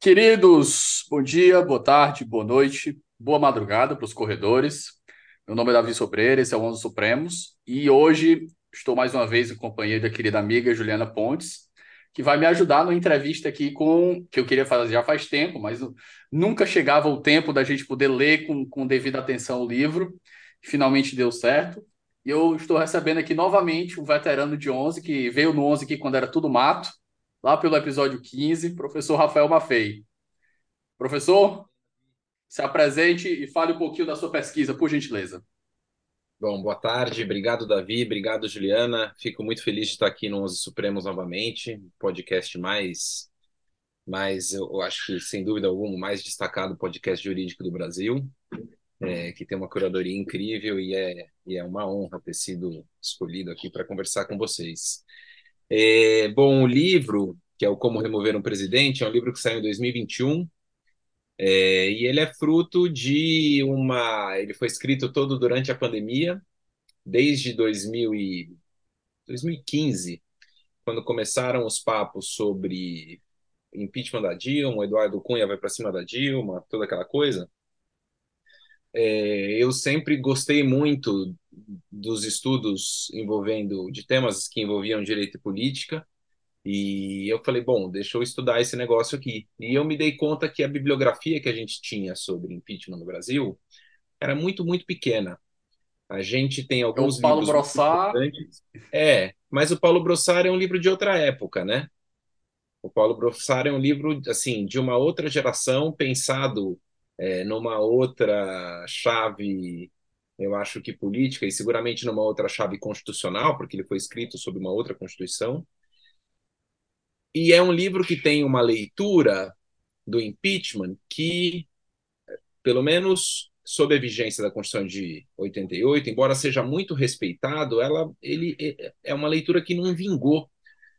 Queridos, bom dia, boa tarde, boa noite, boa madrugada para os corredores. Meu nome é Davi Sobreira, esse é o Onze Supremos, e hoje estou mais uma vez em companhia da querida amiga Juliana Pontes, que vai me ajudar numa entrevista aqui com que eu queria fazer já faz tempo, mas nunca chegava o tempo da gente poder ler com, com devida atenção o livro. Finalmente deu certo. E eu estou recebendo aqui novamente um veterano de 11 que veio no 11 aqui quando era tudo mato, lá pelo episódio 15, professor Rafael Maffei. Professor, se apresente e fale um pouquinho da sua pesquisa, por gentileza. Bom, boa tarde, obrigado Davi, obrigado Juliana. Fico muito feliz de estar aqui no Onze Supremos novamente, podcast mais, mais eu acho que sem dúvida alguma, mais destacado podcast jurídico do Brasil, é, que tem uma curadoria incrível e é, e é uma honra ter sido escolhido aqui para conversar com vocês. É, bom, o livro, que é o Como Remover um Presidente, é um livro que saiu em 2021, é, e ele é fruto de uma. Ele foi escrito todo durante a pandemia, desde 2000 e, 2015, quando começaram os papos sobre impeachment da Dilma, Eduardo Cunha vai para cima da Dilma, toda aquela coisa. É, eu sempre gostei muito dos estudos envolvendo de temas que envolviam direito e política e eu falei bom deixa eu estudar esse negócio aqui. E eu me dei conta que a bibliografia que a gente tinha sobre impeachment no Brasil era muito muito pequena. A gente tem alguns o Paulo livros Brossard. é mas o Paulo Brossard é um livro de outra época né? O Paulo Brossard é um livro assim de uma outra geração pensado é, numa outra chave, eu acho que política, e seguramente numa outra chave constitucional, porque ele foi escrito sob uma outra Constituição. E é um livro que tem uma leitura do impeachment que, pelo menos sob a vigência da Constituição de 88, embora seja muito respeitado, ela, ele é uma leitura que não vingou.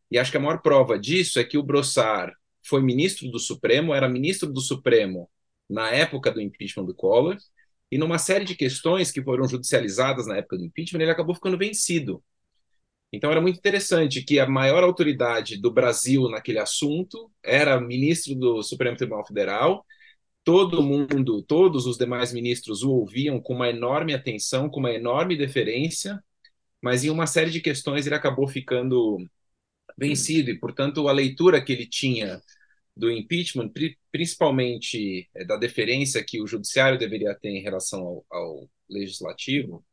E acho que a maior prova disso é que o Brossard foi ministro do Supremo, era ministro do Supremo na época do impeachment do Collor, e numa série de questões que foram judicializadas na época do impeachment, ele acabou ficando vencido. Então era muito interessante que a maior autoridade do Brasil naquele assunto era ministro do Supremo Tribunal Federal. Todo mundo, todos os demais ministros o ouviam com uma enorme atenção, com uma enorme deferência, mas em uma série de questões ele acabou ficando vencido e, portanto, a leitura que ele tinha do impeachment, principalmente é, da deferência que o judiciário deveria ter em relação ao, ao, legislativo,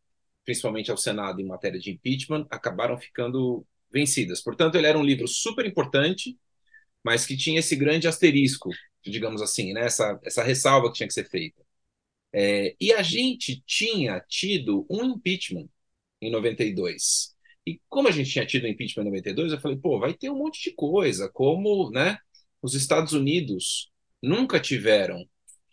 principalmente ao Senado em matéria de impeachment, acabaram ficando vencidas. Portanto, ele era um livro super importante, mas que tinha esse grande asterisco, digamos assim, né? essa, essa ressalva que tinha que ser feita. É, e a gente tinha tido um impeachment em 92. E como a gente tinha tido um impeachment em 92, eu falei, pô, vai ter um monte de coisa, como, né? Os Estados Unidos nunca tiveram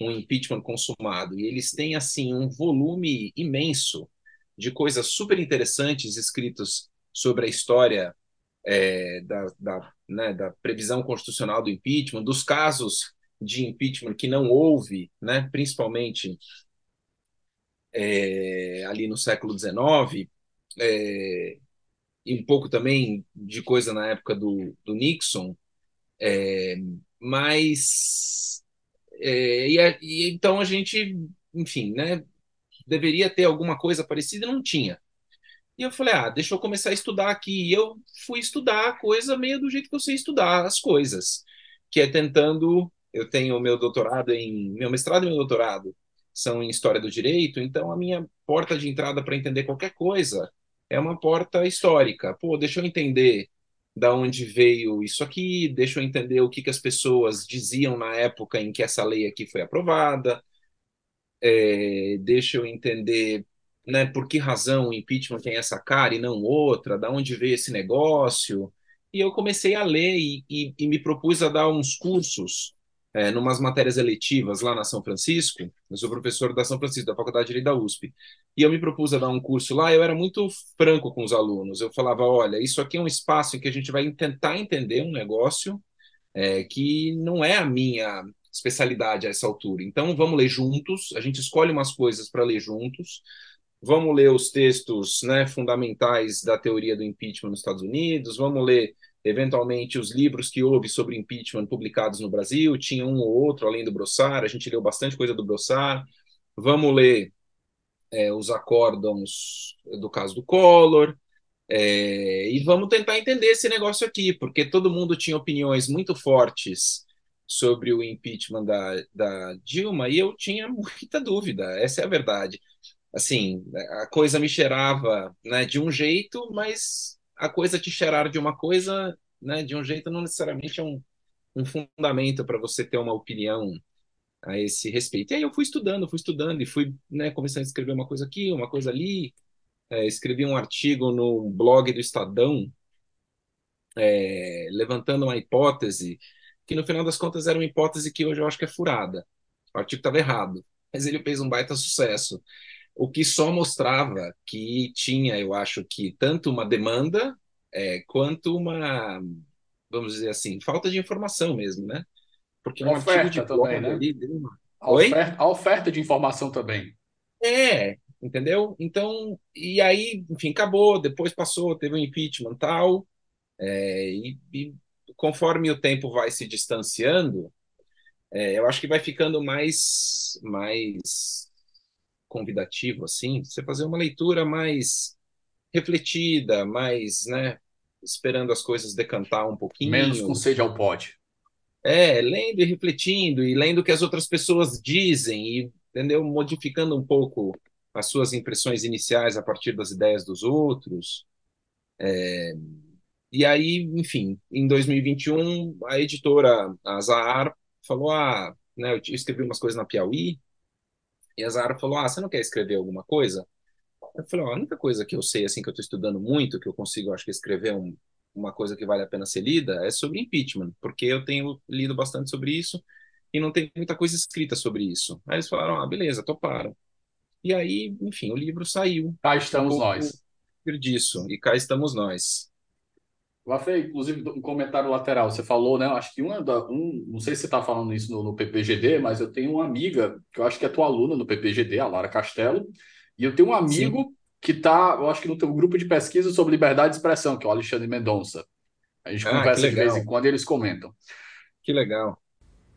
um impeachment consumado e eles têm assim um volume imenso de coisas super interessantes escritas sobre a história é, da, da, né, da, previsão constitucional do impeachment, dos casos de impeachment que não houve, né, principalmente é, ali no século XIX, é, e um pouco também de coisa na época do, do Nixon, é, mas é, e, e, então a gente, enfim, né, deveria ter alguma coisa parecida e não tinha. E eu falei, ah, deixa eu começar a estudar aqui. E eu fui estudar a coisa meio do jeito que eu sei estudar as coisas, que é tentando. Eu tenho meu doutorado em. Meu mestrado e meu doutorado são em História do Direito, então a minha porta de entrada para entender qualquer coisa é uma porta histórica. Pô, deixa eu entender da onde veio isso aqui, deixa eu entender o que, que as pessoas diziam na época em que essa lei aqui foi aprovada, é, deixa eu entender né, por que razão o impeachment tem essa cara e não outra, da onde veio esse negócio. E eu comecei a ler e, e, e me propus a dar uns cursos é, numas matérias eletivas lá na São Francisco. Eu sou professor da São Francisco, da Faculdade de Direito da USP. E eu me propus a dar um curso lá, eu era muito franco com os alunos. Eu falava, olha, isso aqui é um espaço em que a gente vai tentar entender um negócio é, que não é a minha especialidade a essa altura. Então, vamos ler juntos, a gente escolhe umas coisas para ler juntos, vamos ler os textos né, fundamentais da teoria do impeachment nos Estados Unidos, vamos ler eventualmente os livros que houve sobre impeachment publicados no Brasil, tinha um ou outro além do Brossard, a gente leu bastante coisa do Brossard, vamos ler é, os acórdãos do caso do Collor, é, e vamos tentar entender esse negócio aqui, porque todo mundo tinha opiniões muito fortes sobre o impeachment da, da Dilma, e eu tinha muita dúvida, essa é a verdade. Assim, a coisa me cheirava né, de um jeito, mas a coisa te cheirar de uma coisa, né, de um jeito, não necessariamente é um, um fundamento para você ter uma opinião a esse respeito. E aí eu fui estudando, fui estudando e fui né, começando a escrever uma coisa aqui, uma coisa ali. É, escrevi um artigo no blog do Estadão, é, levantando uma hipótese que no final das contas era uma hipótese que hoje eu acho que é furada. O artigo estava errado, mas ele fez um baita sucesso o que só mostrava que tinha, eu acho que, tanto uma demanda é, quanto uma, vamos dizer assim, falta de informação mesmo, né? Porque um oferta artigo de também, né? Ali, uma... a, oferta, a oferta de informação também. É, entendeu? Então, e aí, enfim, acabou, depois passou, teve um impeachment tal, é, e, e, conforme o tempo vai se distanciando, é, eu acho que vai ficando mais, mais convidativo, assim, você fazer uma leitura mais refletida, mais, né, esperando as coisas decantar um pouquinho. Menos com sede ao pote. É, lendo e refletindo, e lendo o que as outras pessoas dizem, e, entendeu? Modificando um pouco as suas impressões iniciais a partir das ideias dos outros. É, e aí, enfim, em 2021, a editora, a Zahar, falou, ah, né, eu escrevi umas coisas na Piauí, e a Zara falou: Ah, você não quer escrever alguma coisa? Eu falei: A única coisa que eu sei, assim, que eu estou estudando muito, que eu consigo, acho que, escrever um, uma coisa que vale a pena ser lida, é sobre impeachment, porque eu tenho lido bastante sobre isso e não tem muita coisa escrita sobre isso. Aí eles falaram: Ah, beleza, toparam. E aí, enfim, o livro saiu. Cá estamos um nós. Disso, e cá estamos nós. Rafael, inclusive, um comentário lateral. Você falou, né? Acho que uma da. Um, não sei se você está falando isso no, no, PPGD, mas eu tenho uma amiga que eu acho que é tua aluna no PPGD, a Lara Castelo, e eu tenho um amigo Sim. que está, eu acho que no teu grupo de pesquisa sobre liberdade de expressão, que é o Alexandre Mendonça. A gente ah, conversa de vez em quando e eles comentam. Que legal.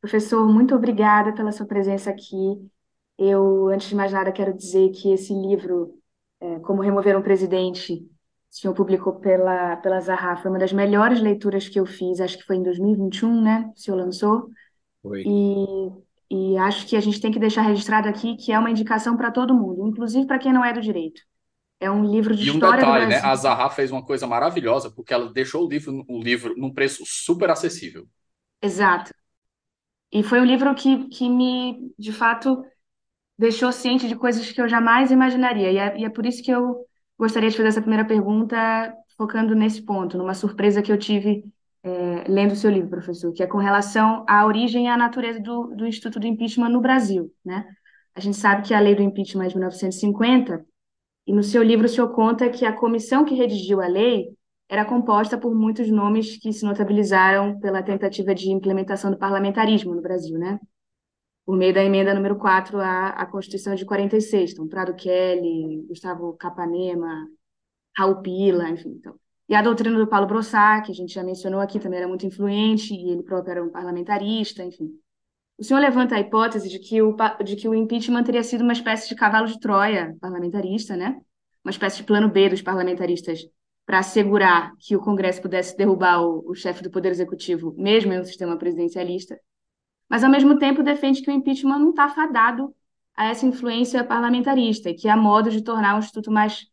Professor, muito obrigada pela sua presença aqui. Eu, antes de mais nada, quero dizer que esse livro, é, Como Remover um Presidente, o senhor publicou pela, pela Zaha, foi uma das melhores leituras que eu fiz, acho que foi em 2021, né? O senhor lançou. Foi. E, e acho que a gente tem que deixar registrado aqui que é uma indicação para todo mundo, inclusive para quem não é do direito. É um livro de e um história detalhe, do né? A Zaha fez uma coisa maravilhosa, porque ela deixou o livro, o livro num preço super acessível. Exato. E foi um livro que, que me, de fato, deixou ciente de coisas que eu jamais imaginaria. E é, e é por isso que eu gostaria de fazer essa primeira pergunta focando nesse ponto, numa surpresa que eu tive é, lendo o seu livro, professor, que é com relação à origem e à natureza do, do Instituto do Impeachment no Brasil, né? A gente sabe que a lei do impeachment é de 1950, e no seu livro o senhor conta que a comissão que redigiu a lei era composta por muitos nomes que se notabilizaram pela tentativa de implementação do parlamentarismo no Brasil, né? Por meio da emenda número 4 à, à Constituição de 46. Então, Prado Kelly, Gustavo Capanema, Raul Pila, enfim. Então. E a doutrina do Paulo Brossard, que a gente já mencionou aqui, também era muito influente, e ele próprio era um parlamentarista, enfim. O senhor levanta a hipótese de que o, de que o impeachment teria sido uma espécie de cavalo de Troia parlamentarista, né? Uma espécie de plano B dos parlamentaristas para assegurar que o Congresso pudesse derrubar o, o chefe do Poder Executivo, mesmo em um sistema presidencialista. Mas, ao mesmo tempo, defende que o impeachment não está fadado a essa influência parlamentarista que há modo de tornar o Instituto mais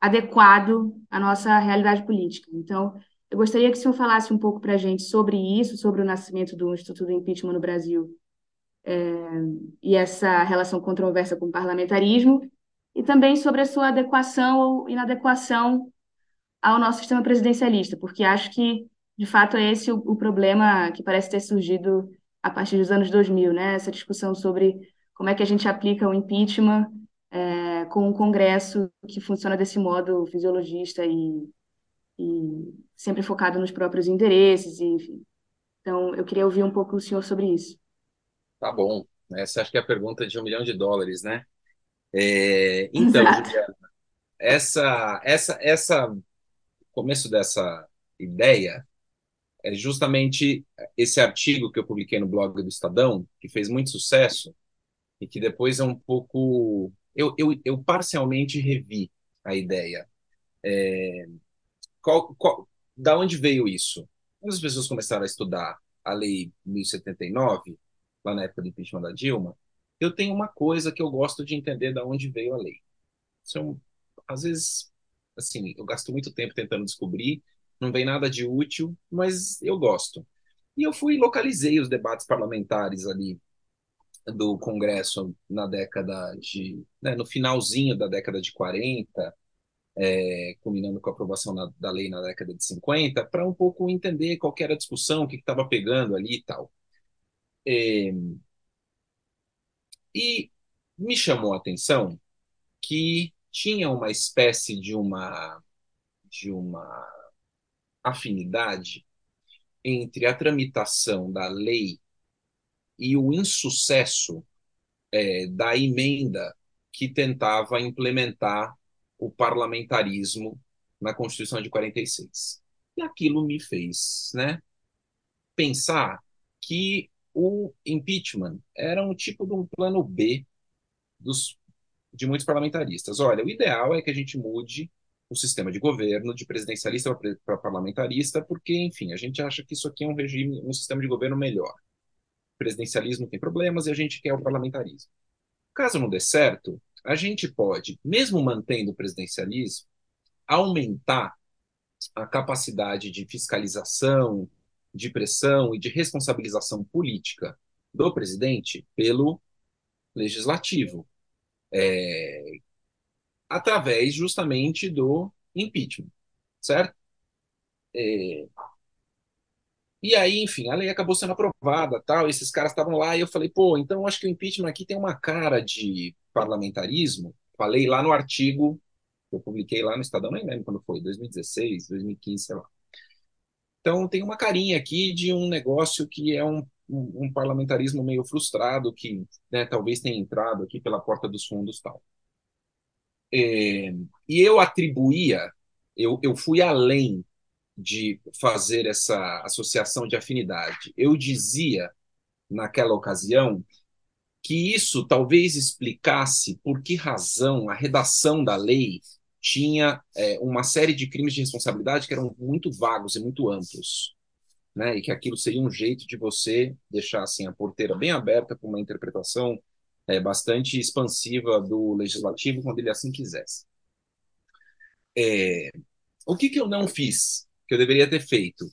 adequado à nossa realidade política. Então, eu gostaria que o senhor falasse um pouco para a gente sobre isso, sobre o nascimento do Instituto do Impeachment no Brasil é, e essa relação controversa com o parlamentarismo, e também sobre a sua adequação ou inadequação ao nosso sistema presidencialista, porque acho que, de fato, é esse o, o problema que parece ter surgido a partir dos anos 2000, né? Essa discussão sobre como é que a gente aplica o impeachment é, com um Congresso que funciona desse modo fisiologista e, e sempre focado nos próprios interesses, e, enfim. Então, eu queria ouvir um pouco o senhor sobre isso. Tá bom. Essa acho que é a pergunta de um milhão de dólares, né? É, então, Juliana, essa, essa, essa começo dessa ideia é justamente esse artigo que eu publiquei no blog do Estadão, que fez muito sucesso e que depois é um pouco. Eu, eu, eu parcialmente revi a ideia. É... Qual, qual, da onde veio isso? Quando as pessoas começaram a estudar a Lei 1079, lá na época do impeachment da Dilma, eu tenho uma coisa que eu gosto de entender da onde veio a lei. São, às vezes, assim, eu gasto muito tempo tentando descobrir, não vem nada de útil, mas eu gosto. E eu fui e localizei os debates parlamentares ali do Congresso na década de, né, no finalzinho da década de 40, é, culminando com a aprovação na, da lei na década de 50, para um pouco entender qual era a discussão, o que estava pegando ali e tal. É, e me chamou a atenção que tinha uma espécie de uma de uma afinidade entre a tramitação da lei e o insucesso é, da emenda que tentava implementar o parlamentarismo na Constituição de 46. E aquilo me fez né, pensar que o impeachment era um tipo de um plano B dos de muitos parlamentaristas. Olha, o ideal é que a gente mude o sistema de governo de presidencialista para parlamentarista, porque, enfim, a gente acha que isso aqui é um regime, um sistema de governo melhor. O presidencialismo tem problemas e a gente quer o parlamentarismo. Caso não dê certo, a gente pode, mesmo mantendo o presidencialismo, aumentar a capacidade de fiscalização, de pressão e de responsabilização política do presidente pelo legislativo é, através justamente do impeachment, certo? É, e aí, enfim, a lei acabou sendo aprovada, tal, esses caras estavam lá e eu falei, pô, então acho que o impeachment aqui tem uma cara de parlamentarismo. Falei lá no artigo que eu publiquei lá no Estadão, nem lembro quando foi, 2016, 2015, sei lá. Então tem uma carinha aqui de um negócio que é um um, um parlamentarismo meio frustrado que né, talvez tenha entrado aqui pela porta dos fundos tal. É, e eu atribuía, eu, eu fui além de fazer essa associação de afinidade. Eu dizia, naquela ocasião, que isso talvez explicasse por que razão a redação da lei tinha é, uma série de crimes de responsabilidade que eram muito vagos e muito amplos né, e que aquilo seria um jeito de você deixar assim a porteira bem aberta para uma interpretação é, bastante expansiva do legislativo quando ele assim quisesse. É, o que, que eu não fiz que eu deveria ter feito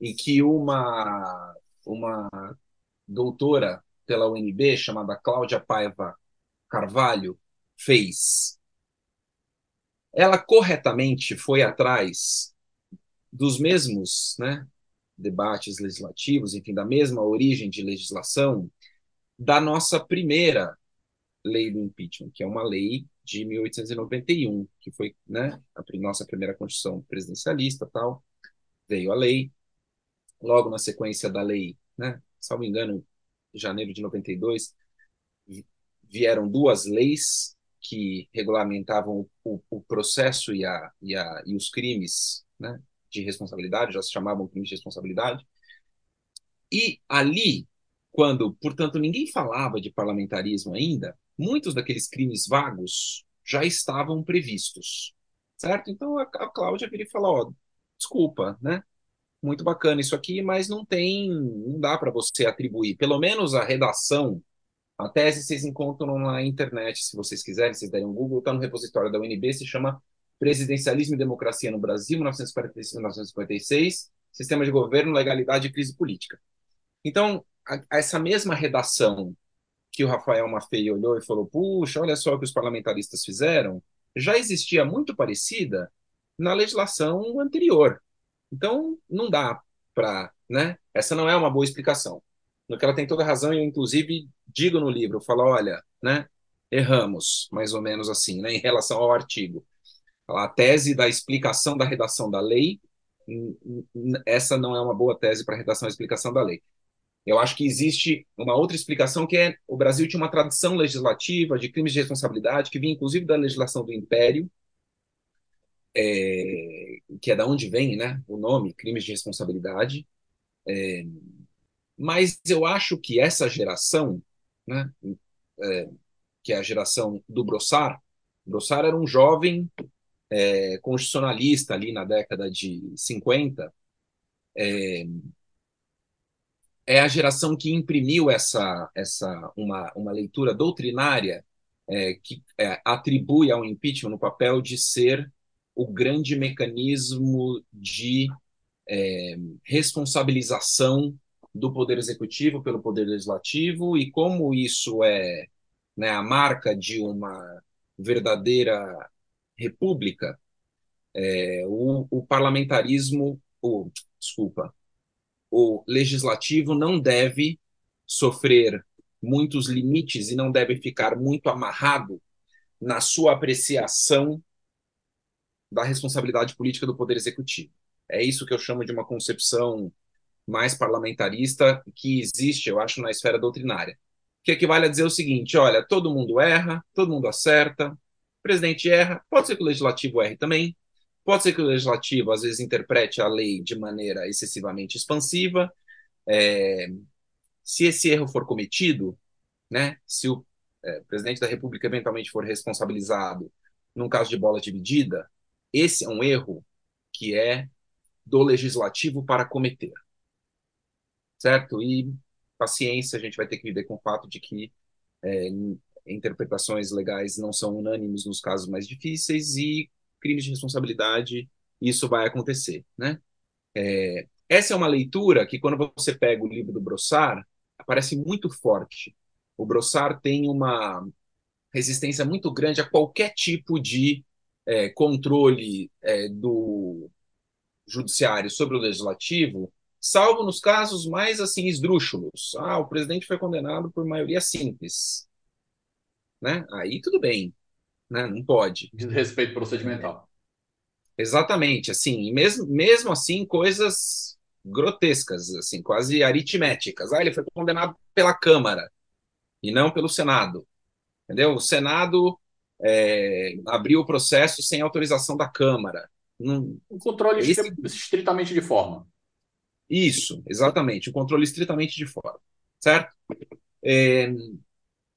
e que uma uma doutora pela UNB chamada Cláudia Paiva Carvalho fez, ela corretamente foi atrás dos mesmos né, debates legislativos, enfim, da mesma origem de legislação da nossa primeira lei do impeachment, que é uma lei de 1891, que foi né, a nossa primeira Constituição presidencialista, tal, veio a lei. Logo na sequência da lei, né, salvo engano, janeiro de 92, vieram duas leis que regulamentavam o, o processo e, a, e, a, e os crimes né, de responsabilidade, já se chamavam crimes de responsabilidade. E ali, quando, portanto, ninguém falava de parlamentarismo ainda, muitos daqueles crimes vagos já estavam previstos, certo? Então a, a Cláudia vira e fala, ó, desculpa, né? Muito bacana isso aqui, mas não tem, não dá para você atribuir, pelo menos a redação, a tese vocês encontram na internet, se vocês quiserem, se vocês derem um Google, está no repositório da UNB, se chama Presidencialismo e Democracia no Brasil, 1945-1956, Sistema de Governo, Legalidade e Crise Política. Então, a, essa mesma redação que o Rafael Maffei olhou e falou: puxa, olha só o que os parlamentaristas fizeram, já existia muito parecida na legislação anterior. Então, não dá para. Né? Essa não é uma boa explicação. No que ela tem toda a razão, eu, inclusive, digo no livro: falo, olha, né, erramos, mais ou menos assim, né, em relação ao artigo. A tese da explicação da redação da lei, essa não é uma boa tese para redação e explicação da lei. Eu acho que existe uma outra explicação que é o Brasil tinha uma tradição legislativa de crimes de responsabilidade que vinha inclusive da legislação do Império, é, que é da onde vem, né, o nome crimes de responsabilidade. É, mas eu acho que essa geração, né, é, que é a geração do Brossard, Brossard era um jovem é, constitucionalista ali na década de 50, é, é a geração que imprimiu essa, essa uma, uma leitura doutrinária é, que é, atribui ao impeachment o papel de ser o grande mecanismo de é, responsabilização do poder executivo pelo poder legislativo e como isso é né, a marca de uma verdadeira república, é, o, o parlamentarismo, o, desculpa, o legislativo não deve sofrer muitos limites e não deve ficar muito amarrado na sua apreciação da responsabilidade política do poder executivo. É isso que eu chamo de uma concepção mais parlamentarista que existe, eu acho, na esfera doutrinária. Que equivale a dizer o seguinte: olha, todo mundo erra, todo mundo acerta, presidente erra, pode ser que o legislativo erre também, Pode ser que o legislativo, às vezes, interprete a lei de maneira excessivamente expansiva. É, se esse erro for cometido, né, se o é, presidente da República eventualmente for responsabilizado num caso de bola dividida, esse é um erro que é do legislativo para cometer. Certo? E paciência, a gente vai ter que viver com o fato de que é, interpretações legais não são unânimes nos casos mais difíceis e crimes de responsabilidade, isso vai acontecer, né? É, essa é uma leitura que, quando você pega o livro do Brossard, aparece muito forte. O Brossard tem uma resistência muito grande a qualquer tipo de é, controle é, do judiciário sobre o legislativo, salvo nos casos mais assim esdrúxulos. Ah, o presidente foi condenado por maioria simples, né? Aí tudo bem né? Não pode. De respeito procedimental. Exatamente, assim, mesmo, mesmo assim, coisas grotescas, assim, quase aritméticas. Ah, ele foi condenado pela Câmara e não pelo Senado. Entendeu? O Senado é, abriu o processo sem autorização da Câmara. Não, o controle esse... estritamente de forma. Isso, exatamente, o controle estritamente de forma, certo? É,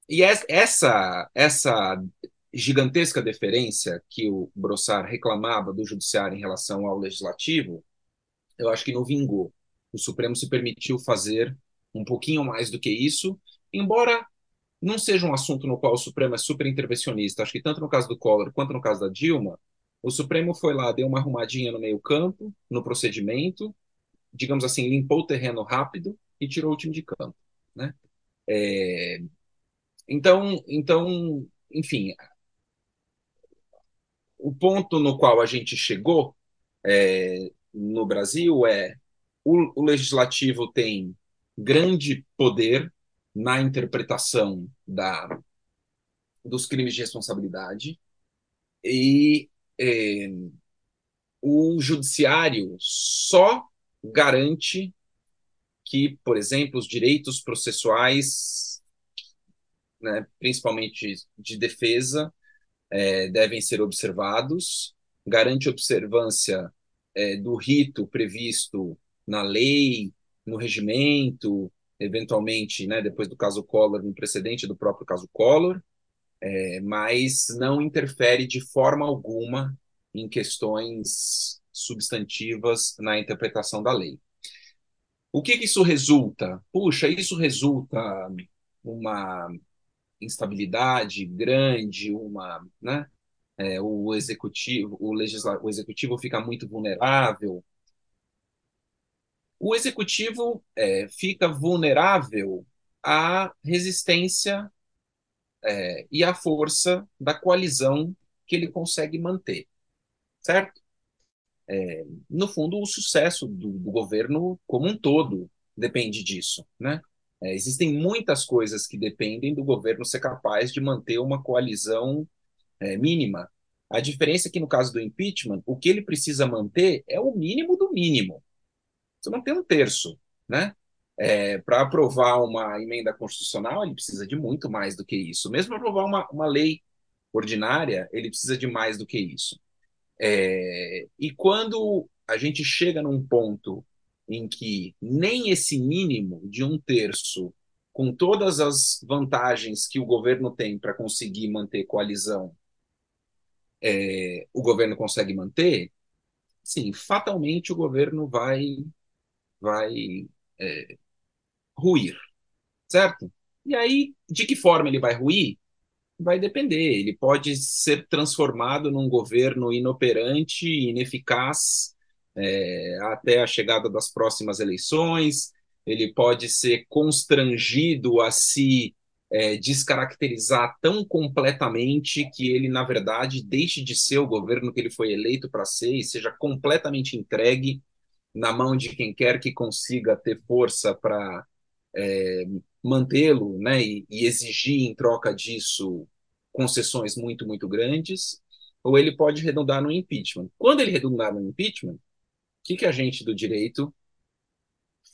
e essa, essa gigantesca deferência que o Brossard reclamava do judiciário em relação ao legislativo, eu acho que não vingou. O Supremo se permitiu fazer um pouquinho mais do que isso, embora não seja um assunto no qual o Supremo é super intervencionista. Acho que tanto no caso do Collor quanto no caso da Dilma, o Supremo foi lá, deu uma arrumadinha no meio-campo, no procedimento, digamos assim, limpou o terreno rápido e tirou o time de campo. Né? É... Então, então, enfim, o ponto no qual a gente chegou é, no Brasil é o, o legislativo tem grande poder na interpretação da, dos crimes de responsabilidade e é, o judiciário só garante que, por exemplo, os direitos processuais, né, principalmente de defesa, é, devem ser observados, garante observância é, do rito previsto na lei, no regimento, eventualmente, né, depois do caso Collor, no precedente do próprio caso Collor, é, mas não interfere de forma alguma em questões substantivas na interpretação da lei. O que, que isso resulta? Puxa, isso resulta uma instabilidade grande, uma, né? É, o executivo, o legislativo, o executivo fica muito vulnerável. O executivo é, fica vulnerável à resistência é, e à força da coalizão que ele consegue manter, certo? É, no fundo, o sucesso do, do governo como um todo depende disso, né? É, existem muitas coisas que dependem do governo ser capaz de manter uma coalizão é, mínima. A diferença é que, no caso do impeachment, o que ele precisa manter é o mínimo do mínimo. Você não tem um terço. Né? É, para aprovar uma emenda constitucional, ele precisa de muito mais do que isso. Mesmo para aprovar uma, uma lei ordinária, ele precisa de mais do que isso. É, e quando a gente chega num ponto em que nem esse mínimo de um terço, com todas as vantagens que o governo tem para conseguir manter coalizão, é, o governo consegue manter, sim, fatalmente o governo vai, vai é, ruir, certo? E aí, de que forma ele vai ruir? Vai depender. Ele pode ser transformado num governo inoperante, ineficaz, é, até a chegada das próximas eleições, ele pode ser constrangido a se é, descaracterizar tão completamente que ele, na verdade, deixe de ser o governo que ele foi eleito para ser e seja completamente entregue na mão de quem quer que consiga ter força para é, mantê-lo né, e, e exigir em troca disso concessões muito, muito grandes, ou ele pode redundar no impeachment. Quando ele redundar no impeachment, que, que a gente do direito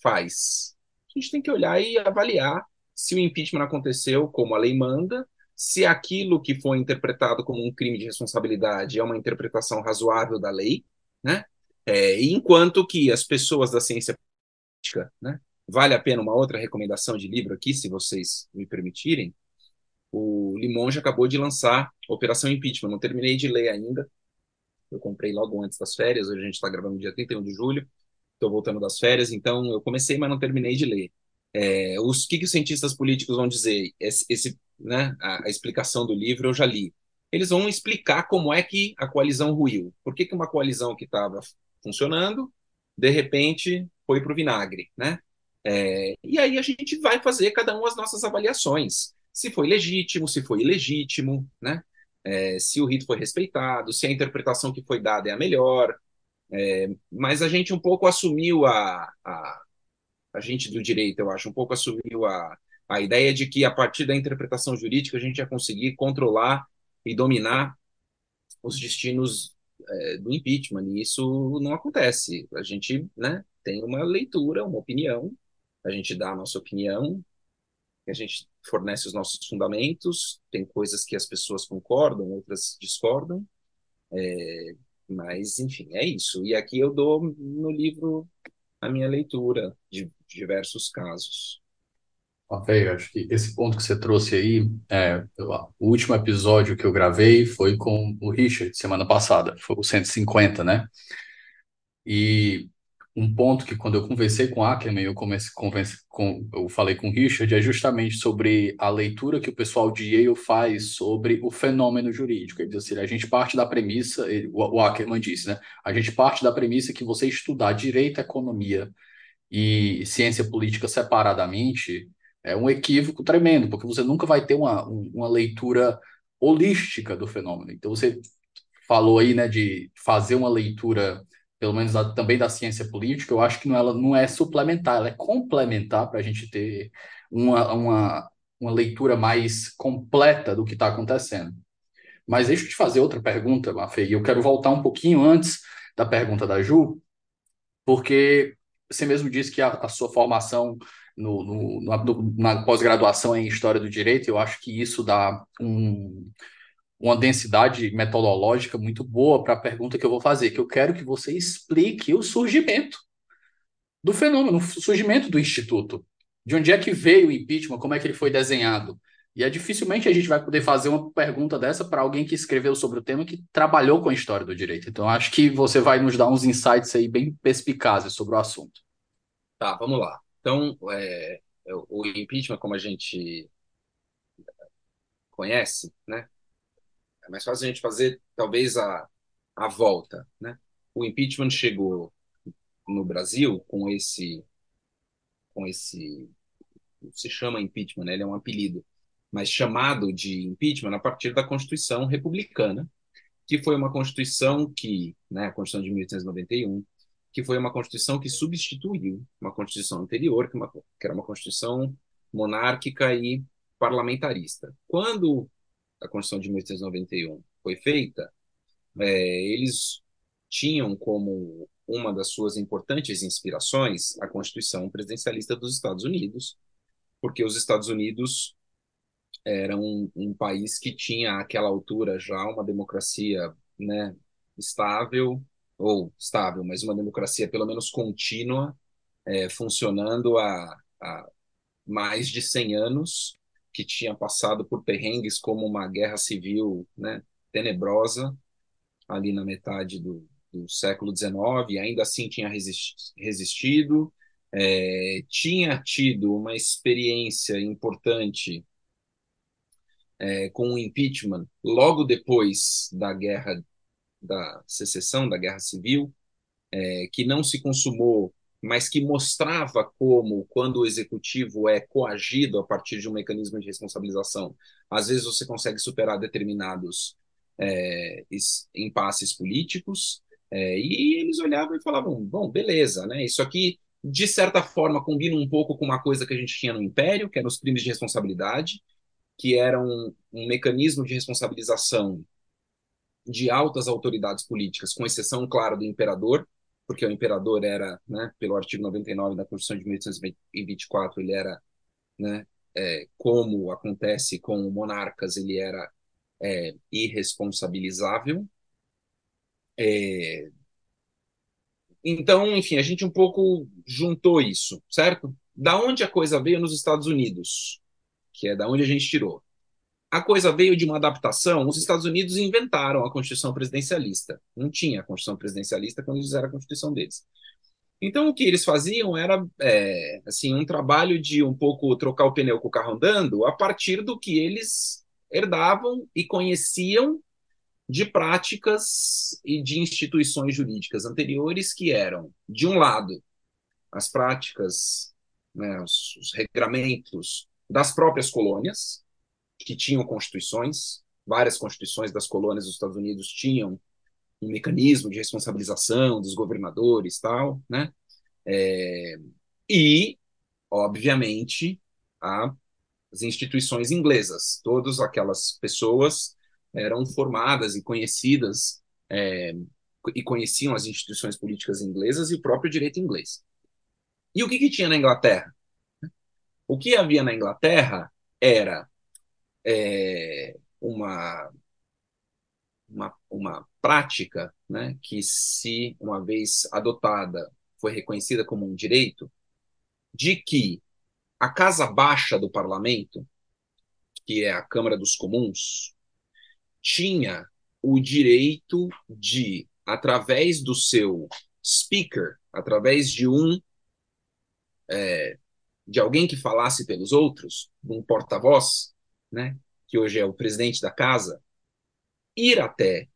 faz? A gente tem que olhar e avaliar se o impeachment aconteceu como a lei manda, se aquilo que foi interpretado como um crime de responsabilidade é uma interpretação razoável da lei, né? É, enquanto que as pessoas da ciência política, né? Vale a pena uma outra recomendação de livro aqui, se vocês me permitirem. O Limonge acabou de lançar Operação Impeachment, não terminei de ler ainda, eu comprei logo antes das férias, hoje a gente está gravando dia 31 de julho, estou voltando das férias, então eu comecei, mas não terminei de ler. É, os que, que os cientistas políticos vão dizer? Esse, esse né, a, a, explicação do livro eu já li. Eles vão explicar como é que a coalizão ruiu. Por que, que uma coalizão que estava funcionando, de repente, foi para o vinagre, né? É, e aí a gente vai fazer cada um as nossas avaliações. Se foi legítimo, se foi ilegítimo, né? É, se o rito foi respeitado, se a interpretação que foi dada é a melhor. É, mas a gente um pouco assumiu a, a, a gente do direito, eu acho, um pouco assumiu a, a ideia de que a partir da interpretação jurídica a gente ia conseguir controlar e dominar os destinos é, do impeachment, e isso não acontece. A gente né, tem uma leitura, uma opinião, a gente dá a nossa opinião, a gente fornece os nossos fundamentos, tem coisas que as pessoas concordam, outras discordam, é, mas, enfim, é isso. E aqui eu dou no livro a minha leitura de diversos casos. Ok, acho que esse ponto que você trouxe aí, é, o último episódio que eu gravei foi com o Richard, semana passada, foi o 150, né? E um ponto que quando eu conversei com Ackerman, eu comecei com, eu falei com o Richard, é justamente sobre a leitura que o pessoal de Yale faz sobre o fenômeno jurídico. Ele diz assim, a gente parte da premissa, ele, o, Ackerman disse, né? A gente parte da premissa que você estudar direito, economia e ciência política separadamente é um equívoco tremendo, porque você nunca vai ter uma, uma leitura holística do fenômeno. Então, você falou aí, né, de fazer uma leitura, pelo menos também da ciência política, eu acho que não, ela não é suplementar, ela é complementar para a gente ter uma, uma, uma leitura mais completa do que está acontecendo. Mas deixa eu te fazer outra pergunta, Mafê, e eu quero voltar um pouquinho antes da pergunta da Ju, porque você mesmo disse que a, a sua formação no, no, na, na pós-graduação em História do Direito, eu acho que isso dá um, uma densidade metodológica muito boa para a pergunta que eu vou fazer, que eu quero que você explique o surgimento do fenômeno, o surgimento do Instituto. De onde é que veio o impeachment, como é que ele foi desenhado. E é dificilmente a gente vai poder fazer uma pergunta dessa para alguém que escreveu sobre o tema que trabalhou com a história do direito. Então, acho que você vai nos dar uns insights aí bem perspicazes sobre o assunto. Tá, vamos lá. Então, é, o impeachment, como a gente conhece, né? É mais fácil a gente fazer, talvez, a, a volta, né? O impeachment chegou no Brasil com esse, com esse, se chama impeachment, né? Ele é um apelido, mas chamado de impeachment a partir da Constituição Republicana, que foi uma Constituição que, né, a Constituição de 1891, que foi uma Constituição que substituiu uma Constituição anterior, que, uma, que era uma Constituição monárquica e parlamentarista. Quando a Constituição de 1891 foi feita, é, eles tinham como uma das suas importantes inspirações a Constituição presidencialista dos Estados Unidos, porque os Estados Unidos eram um, um país que tinha àquela altura já uma democracia né, estável, ou estável, mas uma democracia pelo menos contínua, é, funcionando há, há, mais de 100 anos, que tinha passado por perrengues como uma guerra civil né, tenebrosa, ali na metade do, do século XIX, e ainda assim tinha resistido, é, tinha tido uma experiência importante é, com o impeachment logo depois da guerra da secessão, da guerra civil, é, que não se consumou, mas que mostrava como, quando o executivo é coagido a partir de um mecanismo de responsabilização, às vezes você consegue superar determinados é, impasses políticos, é, e eles olhavam e falavam: bom, beleza, né? Isso aqui, de certa forma, combina um pouco com uma coisa que a gente tinha no Império, que eram os crimes de responsabilidade, que era um, um mecanismo de responsabilização de altas autoridades políticas, com exceção, claro, do imperador, porque o imperador era, né, pelo artigo 99 da Constituição de 1824, ele era, né, é, como acontece com monarcas, ele era é, irresponsabilizável. É, então, enfim, a gente um pouco juntou isso, certo? Da onde a coisa veio nos Estados Unidos, que é da onde a gente tirou a coisa veio de uma adaptação. Os Estados Unidos inventaram a Constituição presidencialista. Não tinha a Constituição presidencialista quando eles fizeram a Constituição deles. Então, o que eles faziam era é, assim um trabalho de um pouco trocar o pneu com o carro andando a partir do que eles herdavam e conheciam de práticas e de instituições jurídicas anteriores que eram, de um lado, as práticas, né, os, os regramentos das próprias colônias, que tinham constituições, várias constituições das colônias dos Estados Unidos tinham um mecanismo de responsabilização dos governadores tal, né? É, e, obviamente, as instituições inglesas, todas aquelas pessoas eram formadas e conhecidas é, e conheciam as instituições políticas inglesas e o próprio direito inglês. E o que, que tinha na Inglaterra? O que havia na Inglaterra era é, uma, uma, uma prática né, que, se uma vez adotada, foi reconhecida como um direito, de que a Casa Baixa do Parlamento, que é a Câmara dos Comuns, tinha o direito de, através do seu speaker, através de um é, de alguém que falasse pelos outros, um porta-voz, né, que hoje é o presidente da casa, ir até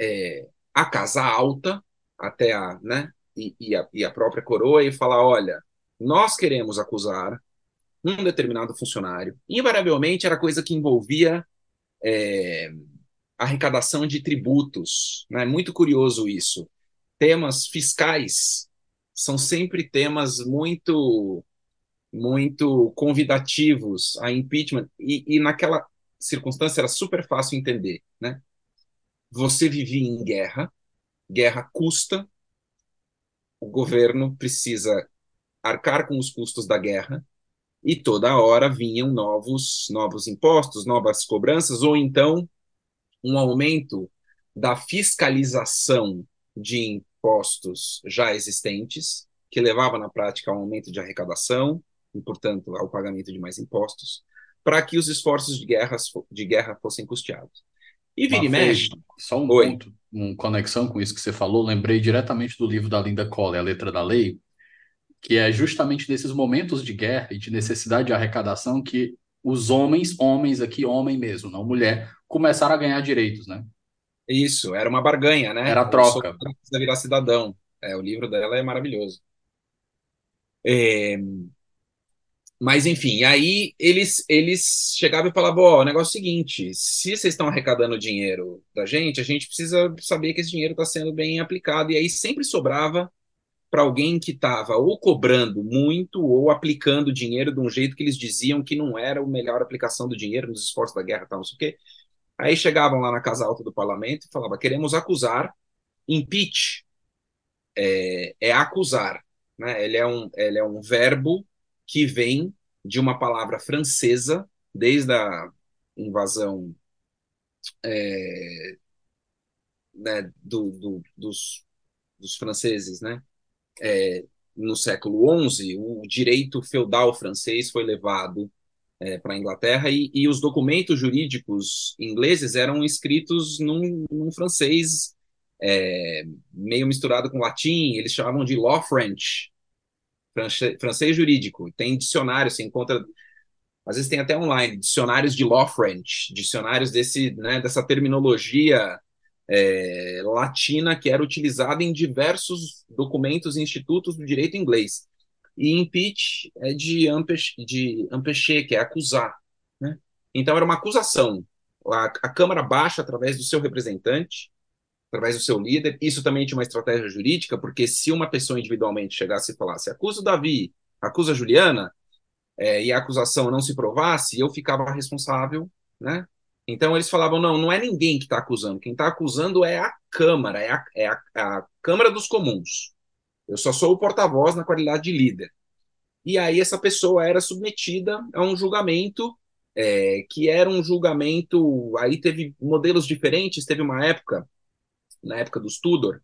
é, a casa alta, até a, né, e, e, a, e a própria coroa, e falar: olha, nós queremos acusar um determinado funcionário. Invariavelmente era coisa que envolvia é, arrecadação de tributos. É né? muito curioso isso. Temas fiscais são sempre temas muito muito convidativos a impeachment e, e naquela circunstância era super fácil entender, né? Você vivia em guerra, guerra custa, o governo precisa arcar com os custos da guerra e toda hora vinham novos novos impostos, novas cobranças ou então um aumento da fiscalização de impostos já existentes, que levava na prática a um aumento de arrecadação e, portanto, ao pagamento de mais impostos, para que os esforços de, guerra de guerra fossem custeados. E vira e mexe. Só um Oi. ponto, uma conexão com isso que você falou, lembrei diretamente do livro da Linda Colley, A Letra da Lei, que é justamente nesses momentos de guerra e de necessidade de arrecadação que os homens, homens aqui, homem mesmo, não mulher, começaram a ganhar direitos, né? Isso, era uma barganha, né? Era troca. Precisa virar cidadão. É, o livro dela é maravilhoso. É... Mas, enfim, aí eles, eles chegavam e falavam: Ó, oh, o negócio é o seguinte: se vocês estão arrecadando dinheiro da gente, a gente precisa saber que esse dinheiro está sendo bem aplicado. E aí sempre sobrava para alguém que estava ou cobrando muito ou aplicando dinheiro de um jeito que eles diziam que não era a melhor aplicação do dinheiro nos esforços da guerra, tal, não sei o quê. Aí chegavam lá na Casa Alta do Parlamento e falavam: queremos acusar, impeach é, é acusar. Né? Ele, é um, ele é um verbo que vem de uma palavra francesa, desde a invasão é, né, do, do, dos, dos franceses, né? É, no século XI, o direito feudal francês foi levado é, para a Inglaterra e, e, os documentos jurídicos ingleses eram escritos num, num francês é, meio misturado com latim, eles chamavam de law French, francês jurídico. Tem dicionário, você encontra, às vezes tem até online, dicionários de law French, dicionários desse, né, dessa terminologia é, latina que era utilizada em diversos documentos e institutos do direito inglês. E impeach é de, empech, de empêcher, que é acusar. Né? Então era uma acusação. A, a Câmara baixa, através do seu representante, através do seu líder. Isso também tinha uma estratégia jurídica, porque se uma pessoa individualmente chegasse e falasse acusa o Davi, acusa a Juliana, é, e a acusação não se provasse, eu ficava responsável, né? Então eles falavam, não, não é ninguém que está acusando, quem está acusando é a Câmara, é a, é a, a Câmara dos Comuns. Eu só sou o porta-voz na qualidade de líder. E aí essa pessoa era submetida a um julgamento é, que era um julgamento. Aí teve modelos diferentes. Teve uma época na época dos Tudor,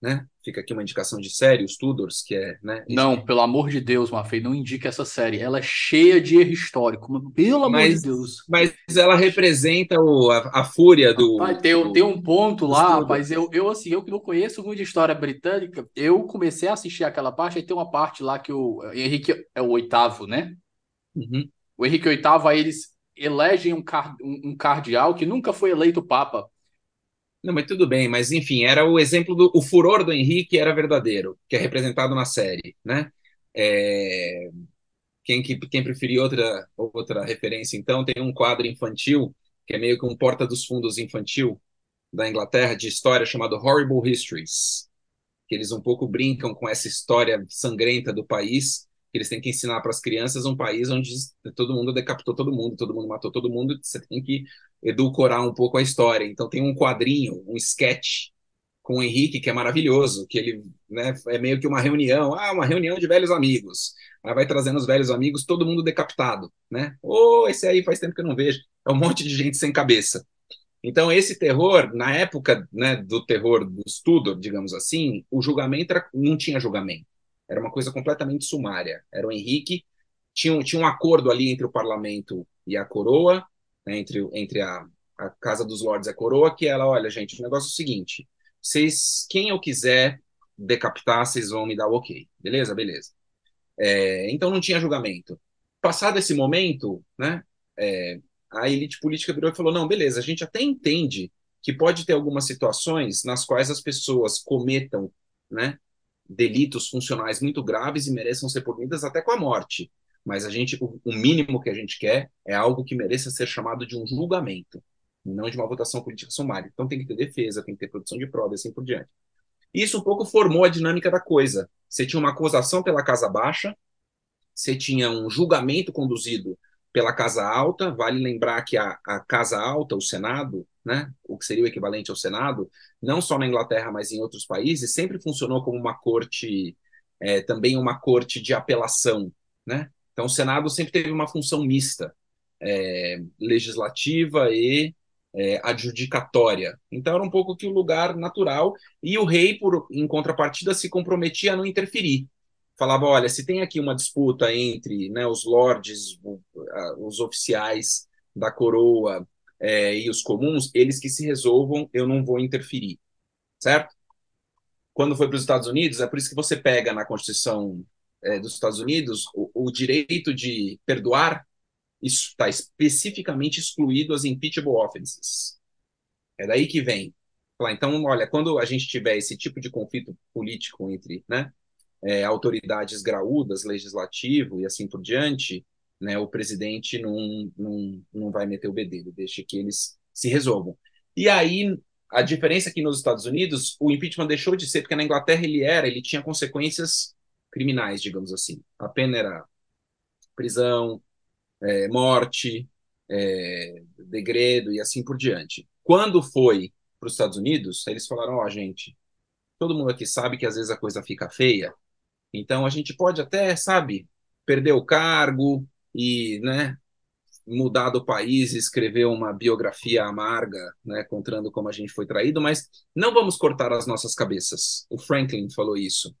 né? Fica aqui uma indicação de série, os Tudors, que é, né? Não, pelo amor de Deus, Mafei, não indique essa série. Ela é cheia de erro histórico, pelo amor mas, de Deus. Mas ela representa o, a, a fúria do. Rapaz, tem, do, tem um ponto lá, mas eu, eu assim, eu que não conheço muito de história britânica, eu comecei a assistir aquela parte, aí tem uma parte lá que o Henrique é o oitavo, né? Uhum. O Henrique VIII, aí eles elegem um, car, um, um cardeal que nunca foi eleito papa. Não, mas tudo bem, mas enfim, era o exemplo do o furor do Henrique era verdadeiro, que é representado na série, né? É, quem, quem preferir outra, outra referência, então, tem um quadro infantil, que é meio que um porta dos fundos infantil da Inglaterra, de história, chamado Horrible Histories, que eles um pouco brincam com essa história sangrenta do país, que eles têm que ensinar para as crianças um país onde todo mundo decapitou todo mundo, todo mundo matou todo mundo, você tem que edulcorar um pouco a história. Então tem um quadrinho, um sketch com o Henrique que é maravilhoso, que ele né, é meio que uma reunião, ah, uma reunião de velhos amigos. Aí vai trazendo os velhos amigos, todo mundo decapitado, né? Ô, oh, esse aí faz tempo que eu não vejo. É um monte de gente sem cabeça. Então, esse terror, na época né, do terror dos Tudor, digamos assim, o julgamento era, não tinha julgamento. Era uma coisa completamente sumária. Era o Henrique, tinha, tinha um acordo ali entre o parlamento e a coroa, né, entre, entre a, a Casa dos Lordes e a coroa, que ela, olha, gente, o negócio é o seguinte, vocês, quem eu quiser decapitar, vocês vão me dar o ok. Beleza? Beleza. É, então não tinha julgamento. Passado esse momento, né, é, a elite política virou e falou, não, beleza, a gente até entende que pode ter algumas situações nas quais as pessoas cometam, né, delitos funcionais muito graves e mereçam ser punidas até com a morte. Mas a gente, o, o mínimo que a gente quer é algo que mereça ser chamado de um julgamento, não de uma votação política sumária. Então tem que ter defesa, tem que ter produção de prova e assim por diante. Isso um pouco formou a dinâmica da coisa. Você tinha uma acusação pela Casa Baixa, você tinha um julgamento conduzido pela Casa Alta. Vale lembrar que a, a Casa Alta, o Senado, né, o que seria o equivalente ao Senado, não só na Inglaterra, mas em outros países, sempre funcionou como uma corte, é, também uma corte de apelação. Né? Então, o Senado sempre teve uma função mista, é, legislativa e é, adjudicatória. Então era um pouco que o lugar natural e o rei, por em contrapartida, se comprometia a não interferir. Falava, olha, se tem aqui uma disputa entre né, os lords, os oficiais da coroa é, e os comuns, eles que se resolvam, eu não vou interferir, certo? Quando foi para os Estados Unidos, é por isso que você pega na Constituição é, dos Estados Unidos o, o direito de perdoar está especificamente excluído as impeachable offenses. É daí que vem. Então, olha, quando a gente tiver esse tipo de conflito político entre né, é, autoridades graúdas, legislativo e assim por diante, né, o presidente não, não, não vai meter o bedelho, deixa que eles se resolvam. E aí, a diferença é que nos Estados Unidos, o impeachment deixou de ser, porque na Inglaterra ele era, ele tinha consequências criminais, digamos assim. A pena era prisão, é, morte, é, degredo e assim por diante. Quando foi para os Estados Unidos, eles falaram: ó, oh, gente, todo mundo aqui sabe que às vezes a coisa fica feia, então a gente pode até, sabe, perder o cargo e, né, mudar do país escrever uma biografia amarga, né, contando como a gente foi traído, mas não vamos cortar as nossas cabeças. O Franklin falou isso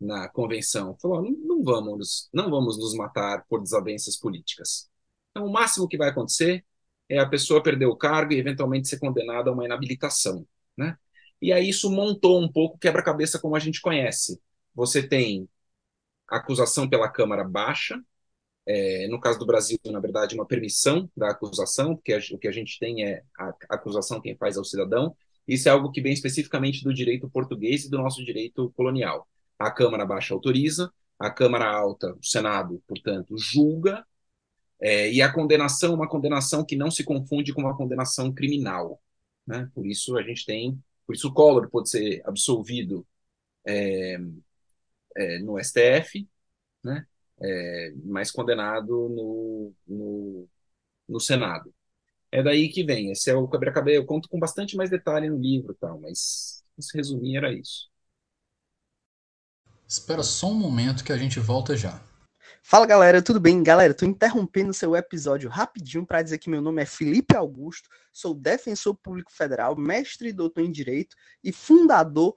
na convenção, falou: não, não, vamos, não vamos nos matar por desavenças políticas. Então, o máximo que vai acontecer é a pessoa perder o cargo e eventualmente ser condenada a uma inabilitação, né? E aí isso montou um pouco quebra-cabeça como a gente conhece. Você tem acusação pela Câmara Baixa, é, no caso do Brasil, na verdade, uma permissão da acusação, porque o que a gente tem é a acusação quem faz ao cidadão. Isso é algo que vem especificamente do direito português e do nosso direito colonial. A Câmara Baixa autoriza, a Câmara Alta, o Senado, portanto, julga, é, e a condenação, uma condenação que não se confunde com uma condenação criminal. Né? Por isso a gente tem, por isso o Collor pode ser absolvido é, é, no STF, né? É, mas condenado no, no, no, Senado. É daí que vem, esse é o quebra-cabeça, eu conto com bastante mais detalhe no livro, tal, mas se resumir era isso. Espera só um momento que a gente volta já. Fala galera, tudo bem? Galera, tô interrompendo seu episódio rapidinho para dizer que meu nome é Felipe Augusto, sou defensor público federal, mestre e doutor em direito e fundador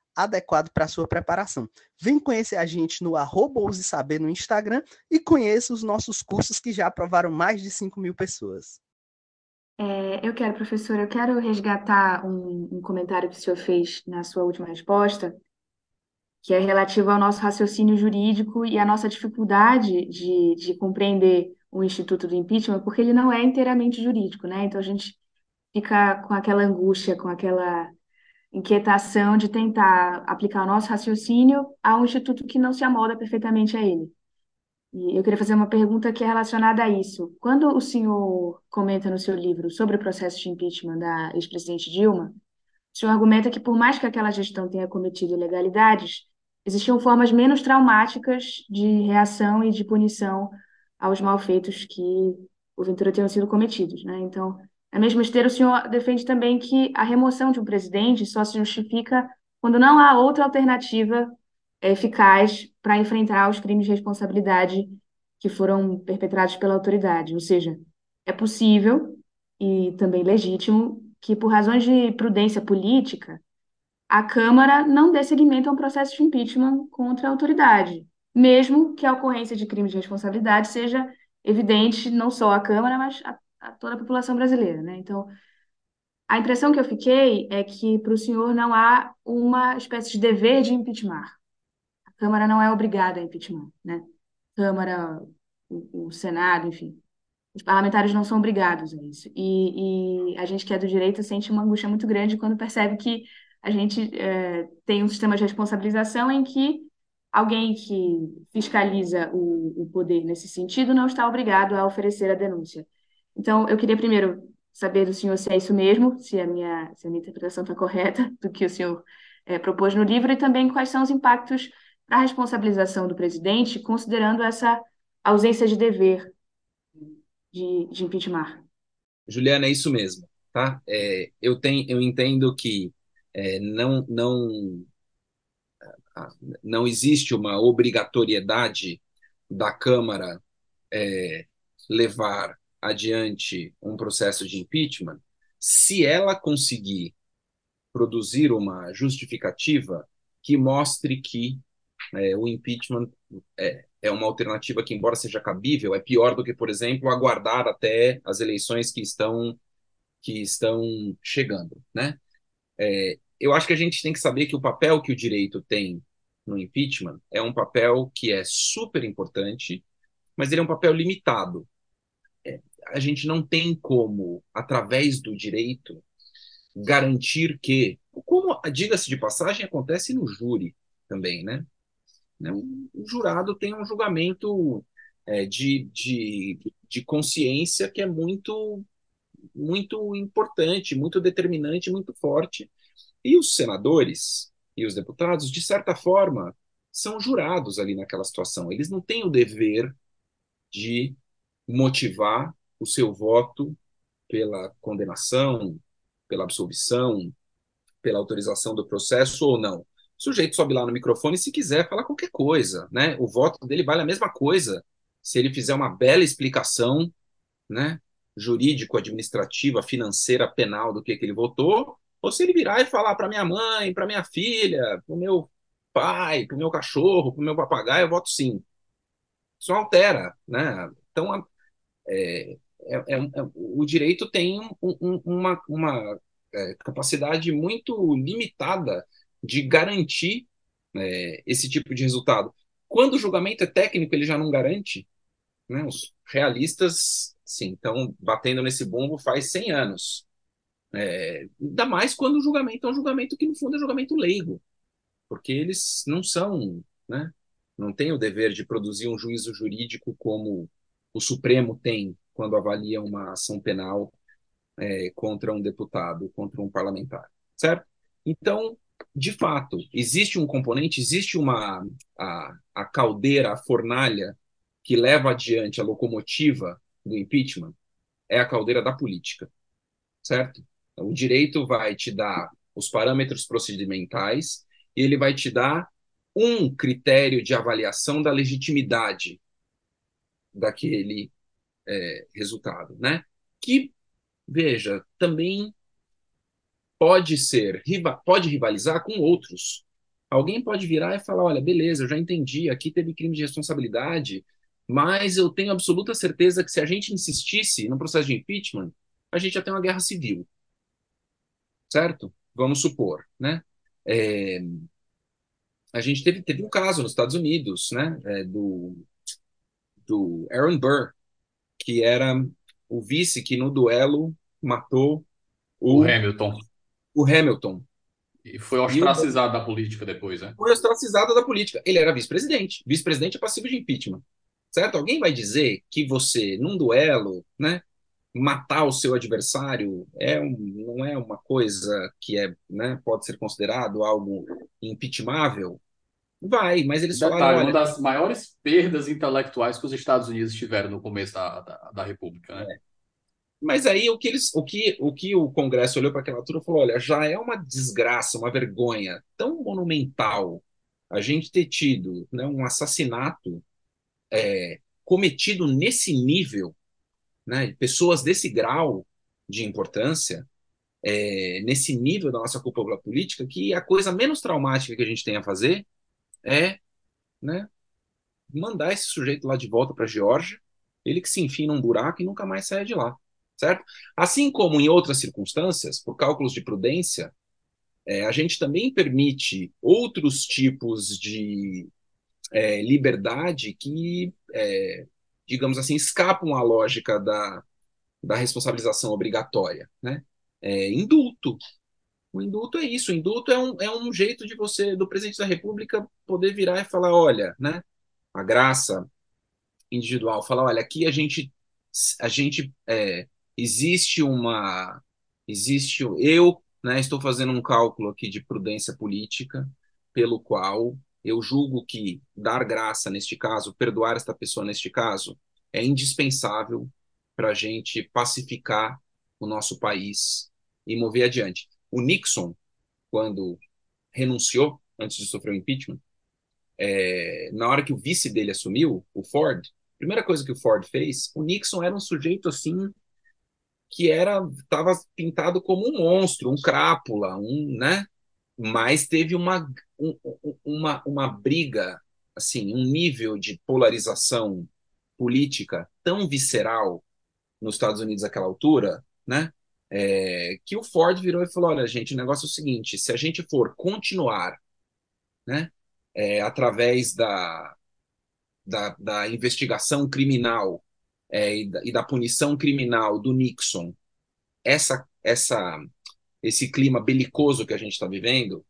adequado para sua preparação. Vem conhecer a gente no arroba Saber no Instagram e conheça os nossos cursos que já aprovaram mais de 5 mil pessoas. É, eu quero, professor, eu quero resgatar um, um comentário que o senhor fez na sua última resposta, que é relativo ao nosso raciocínio jurídico e à nossa dificuldade de, de compreender o instituto do impeachment, porque ele não é inteiramente jurídico, né? Então a gente fica com aquela angústia, com aquela inquietação de tentar aplicar o nosso raciocínio a um instituto que não se amolda perfeitamente a ele. E eu queria fazer uma pergunta que é relacionada a isso. Quando o senhor comenta no seu livro sobre o processo de impeachment da ex-presidente Dilma, o senhor argumenta que, por mais que aquela gestão tenha cometido ilegalidades, existiam formas menos traumáticas de reação e de punição aos malfeitos que, porventura, tenham sido cometidos. Né? Então, na mesma esteira, o senhor defende também que a remoção de um presidente só se justifica quando não há outra alternativa eficaz para enfrentar os crimes de responsabilidade que foram perpetrados pela autoridade. Ou seja, é possível e também legítimo que, por razões de prudência política, a Câmara não dê seguimento a um processo de impeachment contra a autoridade. mesmo que a ocorrência de crime de responsabilidade seja evidente não só à Câmara, mas a, a toda a população brasileira, né? Então, a impressão que eu fiquei é que para o senhor não há uma espécie de dever de impeachment. A Câmara não é obrigada a impeachment, né? Câmara, o, o Senado, enfim. Os parlamentares não são obrigados a isso. E, e, a gente que é do direito sente uma angústia muito grande quando percebe que a gente é, tem um sistema de responsabilização em que alguém que fiscaliza o, o poder nesse sentido não está obrigado a oferecer a denúncia. Então, eu queria primeiro saber do senhor se é isso mesmo, se a minha, se a minha interpretação está correta do que o senhor é, propôs no livro, e também quais são os impactos para a responsabilização do presidente, considerando essa ausência de dever de, de impeachment. Juliana, é isso mesmo, tá? É, eu, tenho, eu entendo que é, não, não, não existe uma obrigatoriedade da Câmara é, levar adiante um processo de impeachment, se ela conseguir produzir uma justificativa que mostre que é, o impeachment é, é uma alternativa que, embora seja cabível, é pior do que, por exemplo, aguardar até as eleições que estão que estão chegando, né? É, eu acho que a gente tem que saber que o papel que o direito tem no impeachment é um papel que é super importante, mas ele é um papel limitado. A gente não tem como, através do direito, garantir que, como diga-se de passagem, acontece no júri também, né? Né? O jurado tem um julgamento é, de, de, de consciência que é muito, muito importante, muito determinante, muito forte. E os senadores e os deputados, de certa forma, são jurados ali naquela situação. Eles não têm o dever de motivar o seu voto pela condenação, pela absolvição, pela autorização do processo ou não. O sujeito sobe lá no microfone se quiser falar qualquer coisa, né? O voto dele vale a mesma coisa se ele fizer uma bela explicação, né? Jurídico, administrativa, financeira, penal do que, que ele votou, ou se ele virar e falar para minha mãe, para minha filha, para o meu pai, para o meu cachorro, para o meu papagaio, eu voto sim. Isso altera, né? Então, é, é, é, é o direito tem um, um, uma, uma é, capacidade muito limitada de garantir é, esse tipo de resultado. Quando o julgamento é técnico, ele já não garante. Né? Os realistas, sim, estão batendo nesse bombo faz 100 anos. É, ainda mais quando o julgamento é um julgamento que, no fundo, é julgamento leigo, porque eles não são, né? não têm o dever de produzir um juízo jurídico como o Supremo tem quando avalia uma ação penal é, contra um deputado, contra um parlamentar, certo? Então, de fato, existe um componente, existe uma a, a caldeira, a fornalha que leva adiante a locomotiva do impeachment, é a caldeira da política, certo? O direito vai te dar os parâmetros procedimentais e ele vai te dar um critério de avaliação da legitimidade daquele é, resultado, né? Que, veja, também pode ser, pode rivalizar com outros. Alguém pode virar e falar: olha, beleza, eu já entendi, aqui teve crime de responsabilidade, mas eu tenho absoluta certeza que se a gente insistisse no processo de impeachment, a gente ia ter uma guerra civil. Certo? Vamos supor, né? É, a gente teve, teve um caso nos Estados Unidos, né? É, do, do Aaron Burr, que era o vice que no duelo matou o, o Hamilton o Hamilton. E foi ostracizado da política depois, né? Foi ostracizado da política. Ele era vice-presidente. Vice-presidente é passivo de impeachment. Certo? Alguém vai dizer que você, num duelo, né, matar o seu adversário é um, não é uma coisa que é, né, pode ser considerado algo impeachmável? Vai, mas eles Detalhe, falaram... Olha, uma das maiores perdas intelectuais que os Estados Unidos tiveram no começo da, da, da República, né? É. Mas aí o que, eles, o, que, o que o Congresso olhou para aquela altura e falou: olha, já é uma desgraça, uma vergonha tão monumental a gente ter tido né, um assassinato é, cometido nesse nível, né, pessoas desse grau de importância, é, nesse nível da nossa cúpula política, que a coisa menos traumática que a gente tem a fazer é né, mandar esse sujeito lá de volta para a Geórgia, ele que se enfia num buraco e nunca mais sai de lá, certo? Assim como em outras circunstâncias, por cálculos de prudência, é, a gente também permite outros tipos de é, liberdade que, é, digamos assim, escapam à lógica da, da responsabilização obrigatória, né? É, indulto. O indulto é isso. O indulto é um, é um jeito de você, do presidente da República, poder virar e falar, olha, né? A graça individual, falar, olha, aqui a gente, a gente é, existe uma, existe eu, né? Estou fazendo um cálculo aqui de prudência política, pelo qual eu julgo que dar graça neste caso, perdoar esta pessoa neste caso, é indispensável para a gente pacificar o nosso país e mover adiante. O Nixon, quando renunciou, antes de sofrer o impeachment, é, na hora que o vice dele assumiu, o Ford, a primeira coisa que o Ford fez, o Nixon era um sujeito assim que era estava pintado como um monstro, um crápula, um, né? Mas teve uma, um, uma, uma briga, assim, um nível de polarização política tão visceral nos Estados Unidos naquela altura, né? É, que o Ford virou e falou: olha, gente, o negócio é o seguinte: se a gente for continuar, né, é, através da, da, da, investigação criminal é, e, da, e, da, punição criminal do Nixon, essa, essa, esse clima belicoso que a gente está vivendo,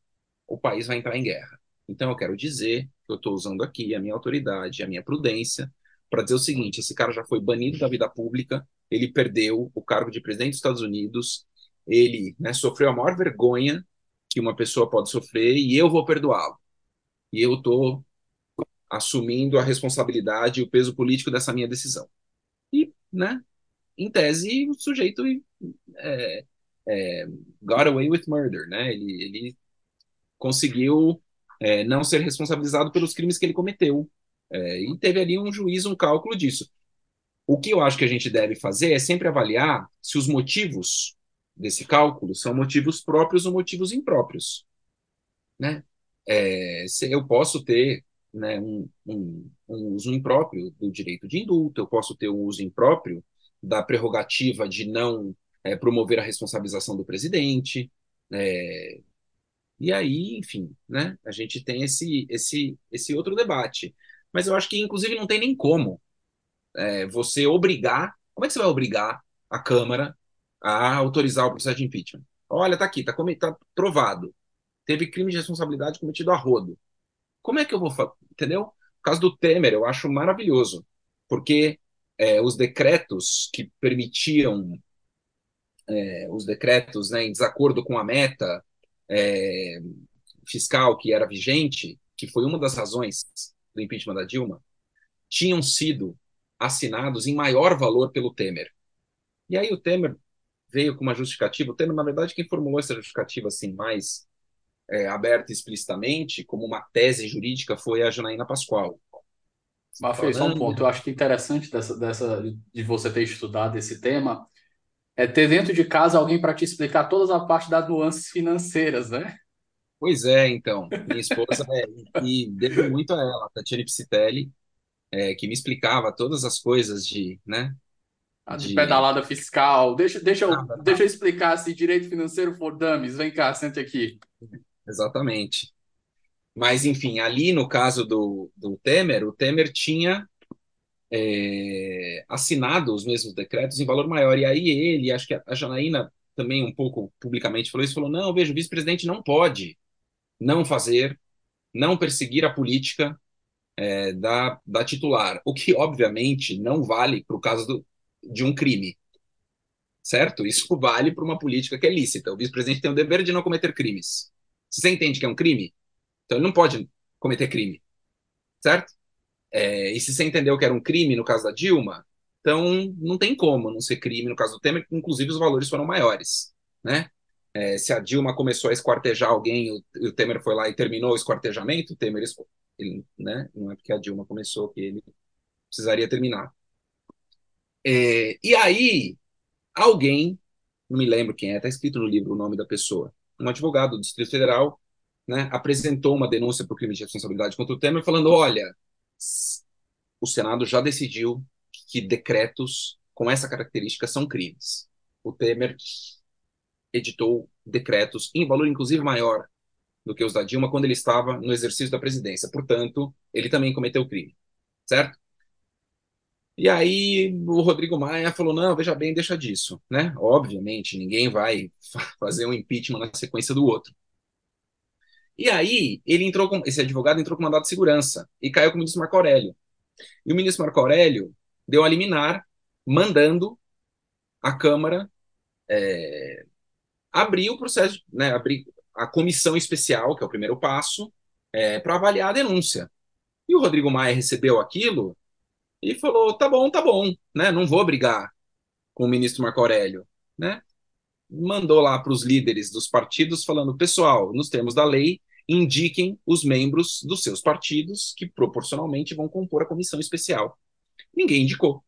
o país vai entrar em guerra. Então, eu quero dizer que eu estou usando aqui a minha autoridade, a minha prudência, para dizer o seguinte: esse cara já foi banido da vida pública, ele perdeu o cargo de presidente dos Estados Unidos, ele né, sofreu a maior vergonha que uma pessoa pode sofrer e eu vou perdoá-lo. E eu estou assumindo a responsabilidade e o peso político dessa minha decisão. E, né, em tese, o sujeito é, é, got away with murder, né? Ele, ele conseguiu é, não ser responsabilizado pelos crimes que ele cometeu. É, e teve ali um juízo, um cálculo disso. O que eu acho que a gente deve fazer é sempre avaliar se os motivos desse cálculo são motivos próprios ou motivos impróprios. Né? É, se eu posso ter né, um, um, um, uso impróprio do direito de indulto, eu posso ter um uso impróprio da prerrogativa de não é, promover a responsabilização do presidente. É, e aí, enfim, né, a gente tem esse, esse, esse outro debate. Mas eu acho que, inclusive, não tem nem como é, você obrigar. Como é que você vai obrigar a Câmara a autorizar o processo de impeachment? Olha, tá aqui, tá, tá provado. Teve crime de responsabilidade cometido a rodo. Como é que eu vou? Entendeu? O caso do Temer eu acho maravilhoso, porque é, os decretos que permitiam é, os decretos né, em desacordo com a meta é, fiscal que era vigente, que foi uma das razões do impeachment da Dilma, tinham sido assinados em maior valor pelo Temer. E aí o Temer veio com uma justificativa. O Temer, na verdade, quem formulou essa justificativa assim mais é, aberta explicitamente, como uma tese jurídica, foi a Janaína Pascoal. Mas fez só um ponto. Eu acho que interessante dessa, dessa, de você ter estudado esse tema é ter dentro de casa alguém para te explicar todas a parte das nuances financeiras, né? Pois é, então. Minha esposa, é, e devo muito a ela, Tatiane Psitelli, é, que me explicava todas as coisas de, né? A de, de... pedalada fiscal. Deixa, deixa, eu, ah, deixa eu explicar se direito financeiro for dummies. Vem cá, sente aqui. Exatamente. Mas, enfim, ali no caso do, do Temer, o Temer tinha é, assinado os mesmos decretos em valor maior. E aí ele, acho que a Janaína também um pouco publicamente falou isso, falou, não, veja, o vice-presidente não pode não fazer, não perseguir a política é, da, da titular, o que obviamente não vale para o caso do, de um crime, certo? Isso vale para uma política que é lícita. O vice-presidente tem o dever de não cometer crimes. Você entende que é um crime? Então ele não pode cometer crime, certo? É, e se você entendeu que era um crime no caso da Dilma, então não tem como não ser crime no caso do Temer, inclusive os valores foram maiores, né? É, se a Dilma começou a esquartejar alguém, o, o Temer foi lá e terminou o esquartejamento, o Temer ele, né? Não é porque a Dilma começou que ele precisaria terminar. É, e aí, alguém, não me lembro quem é, está escrito no livro o nome da pessoa, um advogado do Distrito Federal, né, apresentou uma denúncia por crime de responsabilidade contra o Temer, falando: olha, o Senado já decidiu que decretos com essa característica são crimes. O Temer editou decretos em valor inclusive maior do que os da Dilma quando ele estava no exercício da presidência. Portanto, ele também cometeu crime, certo? E aí o Rodrigo Maia falou: não, veja bem, deixa disso, né? Obviamente, ninguém vai fazer um impeachment na sequência do outro. E aí ele entrou com esse advogado entrou com mandato de segurança e caiu com o ministro Marco Aurélio. E o ministro Marco Aurélio deu a liminar mandando a Câmara é, abrir o processo, né, abrir a comissão especial, que é o primeiro passo, é, para avaliar a denúncia. E o Rodrigo Maia recebeu aquilo e falou: tá bom, tá bom, né? Não vou brigar com o ministro Marco Aurélio, né? Mandou lá para os líderes dos partidos falando: pessoal, nos termos da lei, indiquem os membros dos seus partidos que proporcionalmente vão compor a comissão especial. Ninguém indicou,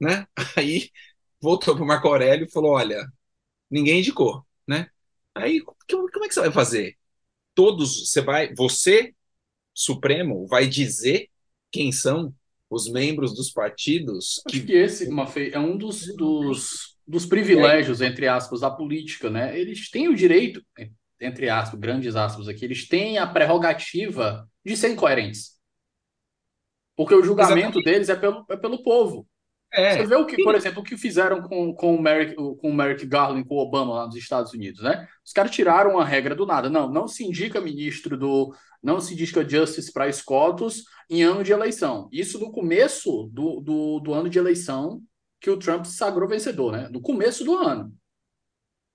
né? Aí voltou para o Marco Aurélio e falou: olha, ninguém indicou, né? Aí como é que você vai fazer? Todos, você vai, você Supremo vai dizer quem são os membros dos partidos. Acho que, que esse, Mafei, é um dos, dos, dos privilégios, é. entre aspas, da política, né? Eles têm o direito, entre aspas, grandes aspas aqui, eles têm a prerrogativa de serem coerentes. Porque o julgamento Exatamente. deles é pelo, é pelo povo. É. Você vê o que, por exemplo, o que fizeram com, com, o Merrick, com o Merrick Garland, com o Obama lá nos Estados Unidos, né? Os caras tiraram a regra do nada. Não, não se indica ministro do. Não se indica justice para escotos em ano de eleição. Isso no começo do, do, do ano de eleição que o Trump se sagrou vencedor, né? No começo do ano.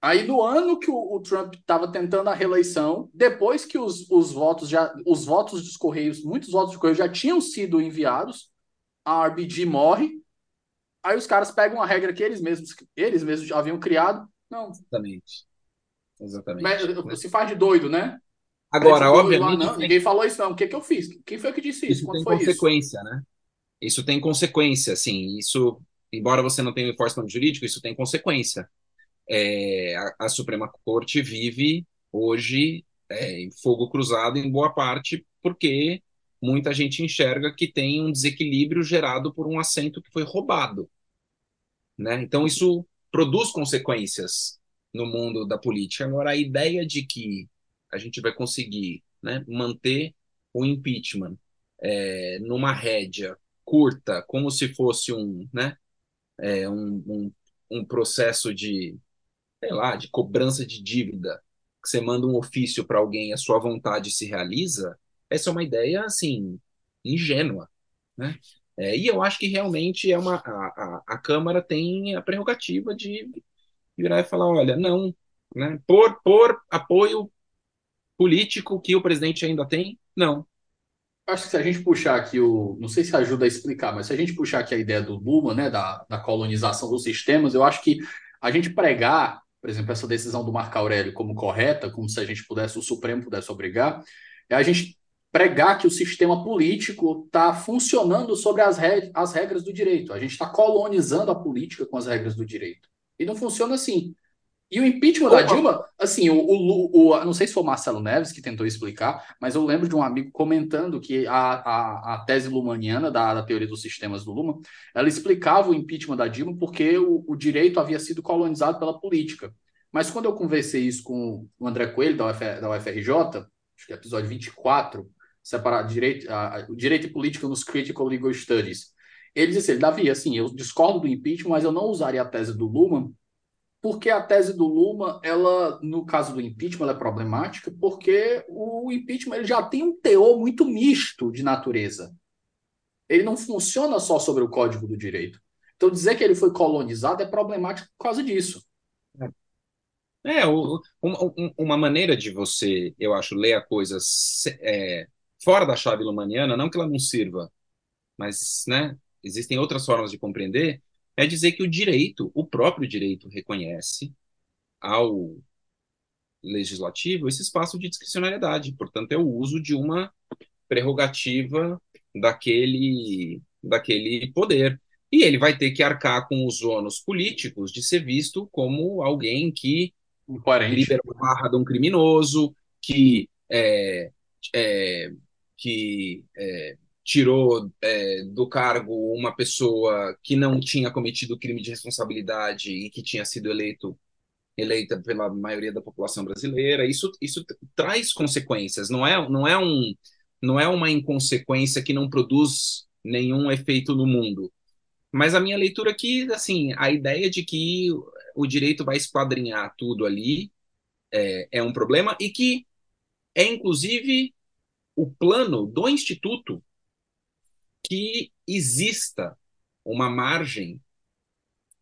Aí, no ano que o, o Trump estava tentando a reeleição, depois que os, os votos já. Os votos dos Correios, muitos votos dos Correios já tinham sido enviados, a RBG morre Aí os caras pegam a regra que eles mesmos, eles mesmos já haviam criado. Não. Exatamente. Exatamente. Mas, se faz de doido, né? Agora, doido, obviamente. não, ninguém falou isso, não. O que, que eu fiz? Quem foi que disse isso? Isso tem consequência, isso? né? Isso tem consequência, assim. Isso, embora você não tenha um enforcement jurídico, isso tem consequência. É, a, a, Suprema Corte vive hoje é, em fogo cruzado em boa parte porque muita gente enxerga que tem um desequilíbrio gerado por um assento que foi roubado. Né? Então, isso produz consequências no mundo da política. Agora, a ideia de que a gente vai conseguir né, manter o impeachment é, numa rédea curta, como se fosse um, né, é, um, um, um processo de, sei lá, de cobrança de dívida, que você manda um ofício para alguém e a sua vontade se realiza, essa é uma ideia, assim, ingênua, né? É, e eu acho que realmente é uma a, a, a, Câmara tem a prerrogativa de virar e falar, olha, não, né? Por, por apoio político que o presidente ainda tem, não. Acho que se a gente puxar aqui o. Não sei se ajuda a explicar, mas se a gente puxar aqui a ideia do Luma, né, da, da colonização dos sistemas, eu acho que a gente pregar, por exemplo, essa decisão do Marco Aurélio como correta, como se a gente pudesse, o Supremo pudesse obrigar, é a gente pregar que o sistema político está funcionando sobre as, re as regras do direito. A gente está colonizando a política com as regras do direito. E não funciona assim. E o impeachment Opa. da Dilma, assim, o, o, o, não sei se foi o Marcelo Neves que tentou explicar, mas eu lembro de um amigo comentando que a, a, a tese lumaniana da, da teoria dos sistemas do Luma, ela explicava o impeachment da Dilma porque o, o direito havia sido colonizado pela política. Mas quando eu conversei isso com o André Coelho, da, UF, da UFRJ, acho que é episódio 24, separar direito, a, a, direito e política nos Critical Legal Studies. Ele disse, assim, Davi, assim, eu discordo do impeachment, mas eu não usaria a tese do Luman, porque a tese do Luma, ela, no caso do impeachment, é problemática, porque o impeachment ele já tem um teor muito misto de natureza. Ele não funciona só sobre o código do direito. Então, dizer que ele foi colonizado é problemático por causa disso. É, o, uma, uma maneira de você, eu acho, ler a coisa é, fora da chave lumaniana, não que ela não sirva, mas né, existem outras formas de compreender, é dizer que o direito, o próprio direito, reconhece ao legislativo esse espaço de discricionariedade. Portanto, é o uso de uma prerrogativa daquele, daquele poder. E ele vai ter que arcar com os ônus políticos de ser visto como alguém que libera a barra de um criminoso, que é, é, que é, tirou é, do cargo uma pessoa que não tinha cometido crime de responsabilidade e que tinha sido eleito eleita pela maioria da população brasileira. Isso, isso traz consequências. Não é, não é um não é uma inconsequência que não produz nenhum efeito no mundo. Mas a minha leitura aqui, assim, a ideia de que o direito vai esquadrinhar tudo ali é, é um problema e que é, inclusive, o plano do Instituto que exista uma margem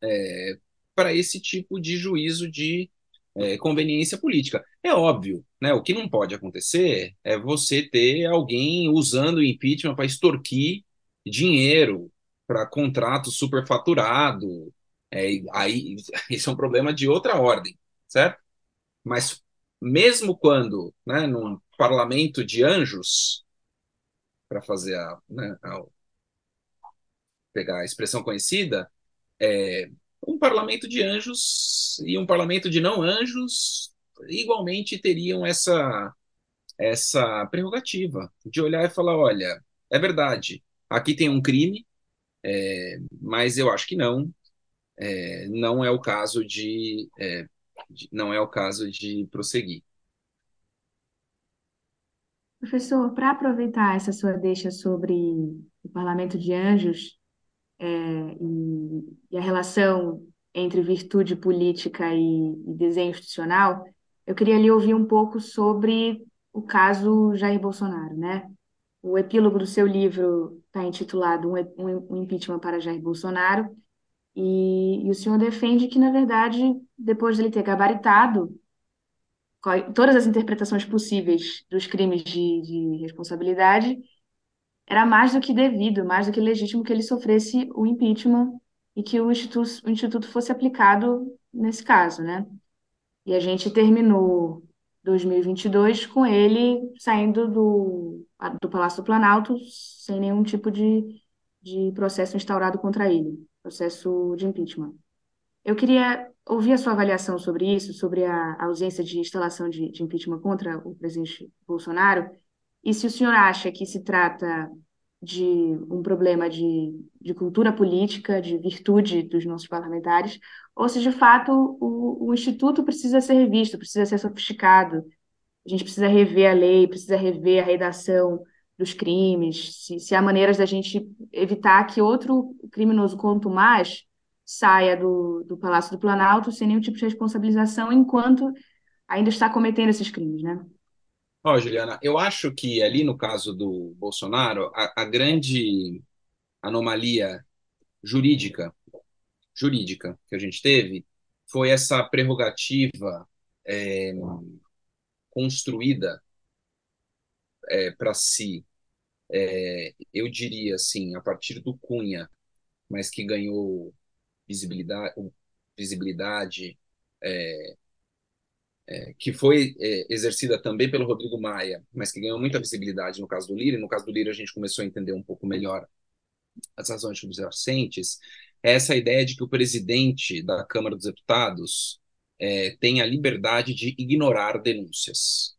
é, para esse tipo de juízo de é, conveniência política. É óbvio, né? O que não pode acontecer é você ter alguém usando o impeachment para extorquir dinheiro para contrato superfaturado. É, aí isso é um problema de outra ordem, certo? Mas mesmo quando, né, num parlamento de anjos, para fazer a, né, a, pegar a expressão conhecida, é, um parlamento de anjos e um parlamento de não anjos igualmente teriam essa essa prerrogativa de olhar e falar, olha, é verdade, aqui tem um crime, é, mas eu acho que não, é, não é o caso de, é, de, não é o caso de prosseguir. Professor, para aproveitar essa sua deixa sobre o Parlamento de Anjos é, e, e, a relação entre virtude política e, e desenho institucional, eu queria lhe ouvir um pouco sobre o caso Jair Bolsonaro, né? O epílogo do seu livro está intitulado um, um, Impeachment para Jair Bolsonaro, e, e, o senhor defende que, na verdade, depois de ele ter gabaritado todas as interpretações possíveis dos crimes de, de responsabilidade, era mais do que devido, mais do que legítimo que ele sofresse o impeachment e que o instituto, o instituto fosse aplicado nesse caso, né? E a gente terminou 2022 com ele saindo do, do Palácio do Planalto sem nenhum tipo de, de processo instaurado contra ele, processo de impeachment. Eu queria ouvir a sua avaliação sobre isso, sobre a ausência de instalação de, de impeachment contra o presidente Bolsonaro, e se o senhor acha que se trata de um problema de, de cultura política, de virtude dos nossos parlamentares, ou se de fato o, o Instituto precisa ser revisto, precisa ser sofisticado, a gente precisa rever a lei, precisa rever a redação dos crimes, se, se há maneiras da gente evitar que outro criminoso quanto mais saia do, do Palácio do Planalto sem nenhum tipo de responsabilização enquanto ainda está cometendo esses crimes, né? Ó, oh, Juliana, eu acho que ali no caso do Bolsonaro, a, a grande anomalia jurídica, jurídica que a gente teve foi essa prerrogativa é, construída é, para si, é, eu diria assim, a partir do Cunha, mas que ganhou visibilidade, visibilidade é, é, que foi é, exercida também pelo Rodrigo Maia, mas que ganhou muita visibilidade no caso do Lira, e no caso do Lira a gente começou a entender um pouco melhor as razões subjacentes, é essa ideia de que o presidente da Câmara dos Deputados é, tem a liberdade de ignorar denúncias.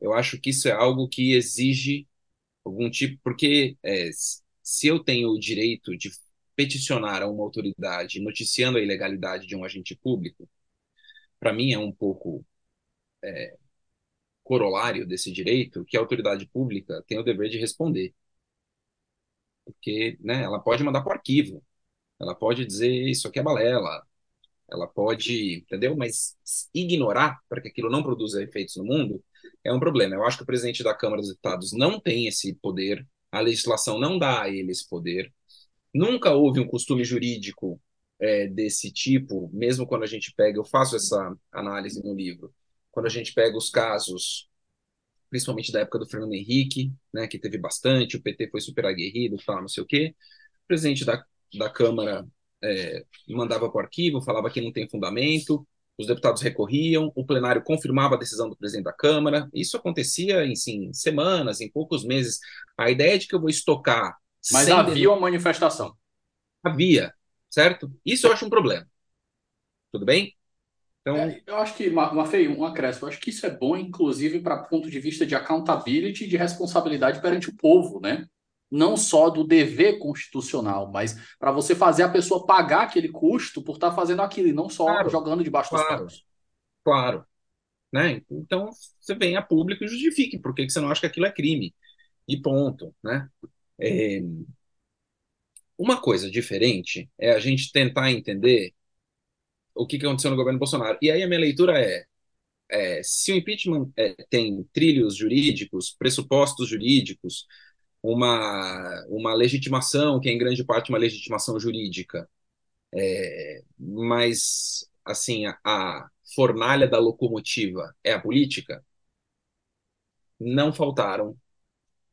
Eu acho que isso é algo que exige algum tipo, porque é, se eu tenho o direito de peticionar a uma autoridade noticiando a ilegalidade de um agente público, para mim é um pouco é, corolário desse direito que a autoridade pública tem o dever de responder. Porque né, ela pode mandar para o arquivo, ela pode dizer isso aqui é balela, ela pode, entendeu? Mas ignorar para que aquilo não produza efeitos no mundo é um problema. Eu acho que o presidente da Câmara dos Deputados não tem esse poder, a legislação não dá a ele esse poder. Nunca houve um costume jurídico é, desse tipo, mesmo quando a gente pega, eu faço essa análise no livro, quando a gente pega os casos, principalmente da época do Fernando Henrique, né, que teve bastante, o PT foi super aguerrido, tal, não sei o quê, o presidente da, da Câmara é, mandava para o arquivo, falava que não tem fundamento, os deputados recorriam, o plenário confirmava a decisão do presidente da Câmara. Isso acontecia em sim, semanas, em poucos meses. A ideia de que eu vou estocar mas havia uma manifestação. Havia, certo? Isso eu acho um problema. Tudo bem? Então, É, eu acho que, Mafei, um acréscimo, eu acho que isso é bom, inclusive, para ponto de vista de accountability e de responsabilidade perante o povo, né? Não só do dever constitucional, mas para você fazer a pessoa pagar aquele custo por estar tá fazendo aquilo e não só Claro, jogando debaixo dos claro. panos. claro, né? Então, você vem a público e justifique por que que você não acha que aquilo é crime. E ponto, né? É, Uma coisa diferente é a gente tentar entender o que que aconteceu no governo Bolsonaro. E aí a minha leitura é, é, se o impeachment é, tem trilhos jurídicos, pressupostos jurídicos, uma, uma legitimação, que é em grande parte uma legitimação jurídica, é, mas, assim, a, a fornalha da locomotiva é a política, não faltaram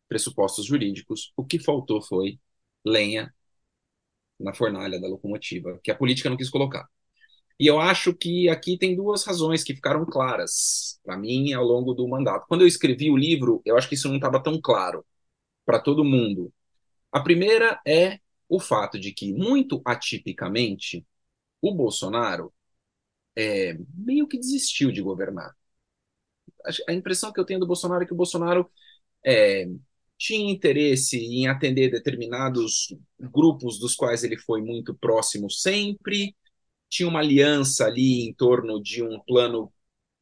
pressupostos jurídicos, o que faltou foi lenha na fornalha da locomotiva, que a política não quis colocar. E eu acho que aqui tem duas razões que ficaram claras para mim ao longo do mandato. Quando eu escrevi o livro, eu acho que isso não estava tão claro para todo mundo. A primeira é o fato de que, muito atipicamente, o Bolsonaro é, meio que desistiu de governar. A impressão que eu tenho do Bolsonaro é que o Bolsonaro é, tinha interesse em atender determinados grupos dos quais ele foi muito próximo sempre, tinha uma aliança ali em torno de um plano